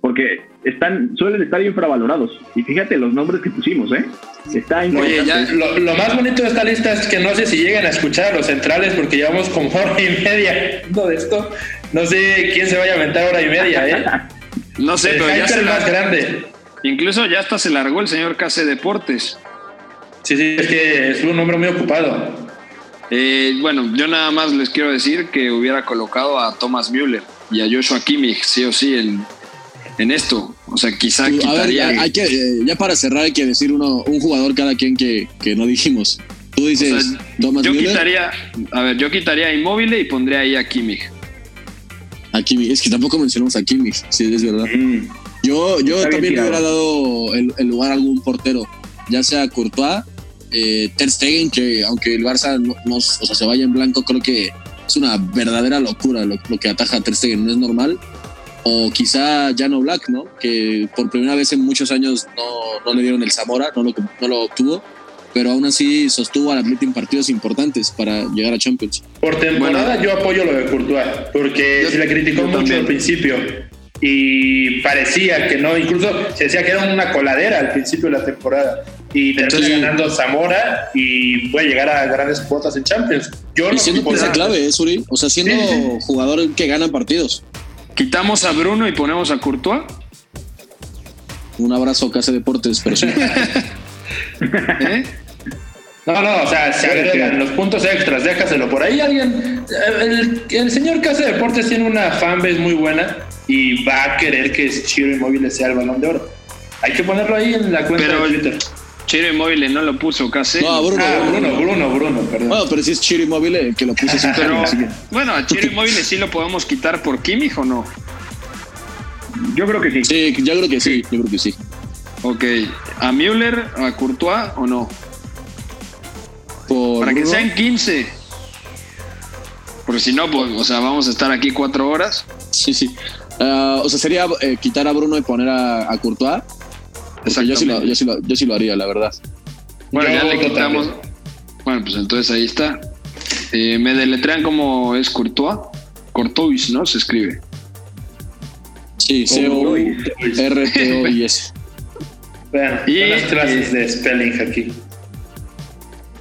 E: Porque están, suelen estar infravalorados. Y fíjate los nombres que pusimos, ¿eh? Está
F: Oye, ya, lo, más bonito de esta lista es que no sé si llegan a escuchar a los centrales porque llevamos como hora y media de esto. No sé quién se vaya a aventar hora y media, ¿eh?
B: no sé, pero ya
F: es el más grande.
B: Incluso ya hasta se largó el señor Case Deportes.
F: Sí, sí, es que es un hombre muy ocupado.
B: Eh, bueno, yo nada más les quiero decir que hubiera colocado a Thomas Müller y a Joshua Kimmich, sí o sí, en, en esto. O sea, quizá
D: Tú, a ver,
B: quitaría.
D: ya, hay que, eh, ya para cerrar hay que decir uno, un jugador cada quien que, que no dijimos. Tú
B: o
D: dices
B: sea,
D: Thomas
B: yo
D: Müller,
B: quitaría, a ver, yo quitaría a Immobile y pondría ahí a Kimmich.
D: A Kimmich. Es que tampoco mencionamos a Kimmich, sí, es verdad.
E: Mm.
D: Yo, yo
E: Está
D: también le hubiera dado el, el lugar a algún portero, ya sea Courtois, eh, Ter Stegen, que aunque el Barça no, no- o sea, se vaya en blanco, creo que es una verdadera locura lo, lo que ataja a Ter Stegen, no es normal. O quizá Jano Black, ¿no? Que por primera vez en muchos años no, no le dieron el Zamora, no lo, no lo obtuvo, pero aún así sostuvo al Atleti en partidos importantes para llegar a Champions.
F: Por temporada yo apoyo lo de Courtois, porque
B: Yo-
F: se le criticó mucho
B: también.
F: al principio y parecía que no, incluso se decía que era una coladera al principio de la temporada y termina
D: Entonces-
F: ganando Zamora y puede llegar a grandes cuotas en Champions. Yo
D: Y
F: no
D: siendo pieza
F: nada.
D: clave, ¿eh, Suri? O sea, siendo
F: Sí, sí.
D: jugador que gana partidos.
B: Quitamos a Bruno y ponemos a Courtois.
D: Un abrazo Casa Deportes, pero sí.
B: ¿eh?
F: No, no, o sea, se agregan los puntos extras, déjaselo por ahí. Alguien, el, el señor Casa de Deportes tiene una fanbase muy buena y va a querer que Chiro Inmóvil sea el balón de oro. Hay que ponerlo ahí en la cuenta
B: Pero-
F: de Twitter.
B: Chiro Immobile no lo puso casi.
D: No, Bruno,
F: Ah,
D: Bruno.
F: Bruno, Bruno, Bruno, perdón.
D: Bueno, pero si es Chiro Inmóvil el que lo puse sin
B: Pero, bueno, a Chiro Immobile sí lo podemos quitar por Kimmich o no.
E: Yo creo que sí.
D: Sí, yo creo que sí, yo creo que sí.
B: Ok, a Müller, a Courtois o no.
D: Por
B: Para que sean 15. Porque si no, pues, o sea, vamos a estar aquí cuatro horas.
D: Sí, sí. Ah, o sea, sería eh, quitar a Bruno y poner a, a Courtois. Yo sí, lo, yo, sí lo, yo sí lo haría, la verdad.
B: Bueno,
F: Yo
B: ya le quitamos.
F: también.
B: Bueno, pues entonces ahí está. Eh, me deletrean como es Courtois. Courtois, ¿no? Se escribe.
D: Sí, C-O-R-T-O-I-S.
F: Vean,
B: Y-
F: las clases de spelling aquí.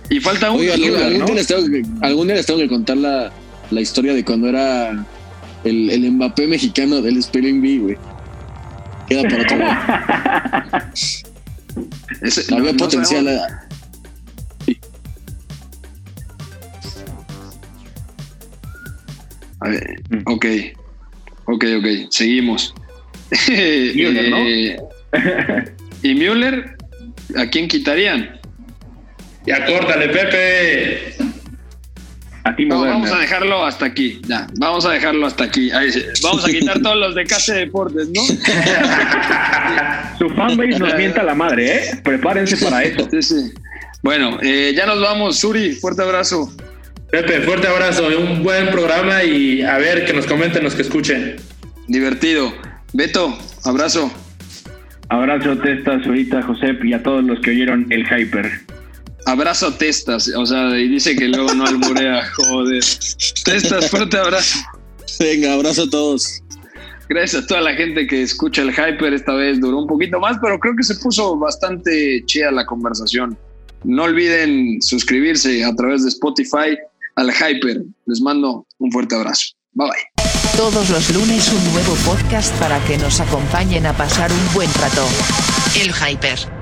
B: Y falta uno.
D: Oiga, algún, algún
B: ¿no?
D: día les tengo que, algún día les tengo que contar la, la historia de cuando era el, el Mbappé mexicano del Spelling Bee, güey. Queda para otro día.
B: Ese- no-
D: Había
B: no
D: potencial. eh.
B: A ver,
E: Mm.
B: ok. Ok, ok. Seguimos.
E: Müller, ¿no?
B: ¿Y Müller? ¿A quién quitarían?
F: Ya córtale, Pepe.
E: A ti me
B: No, vamos a dejarlo hasta aquí. Ya, vamos a dejarlo hasta aquí. Ahí sí. Vamos a quitar todos los de Casa Deportes, ¿no?
E: Su fanbase nos mienta la madre, ¿eh? Prepárense para eso.
B: Sí, sí. Bueno, eh, ya nos vamos. Suri, fuerte abrazo.
F: Pepe, fuerte abrazo, un buen programa y a ver que nos comenten los que escuchen.
B: Divertido. Beto, abrazo.
E: Abrazo, Testas, ahorita, Josep y a todos los que oyeron el Hyper.
B: Abrazo testas. O sea, y dice que luego no alburea. Joder. Testas, fuerte abrazo.
D: Venga, abrazo a todos.
B: Gracias a toda la gente que escucha el Hyper. Esta vez duró un poquito más, pero creo que se puso bastante chida la conversación. No olviden suscribirse a través de Spotify al Hyper. Les mando un fuerte abrazo. Bye bye.
A: Todos los lunes un nuevo podcast para que nos acompañen a pasar un buen rato. El Hyper.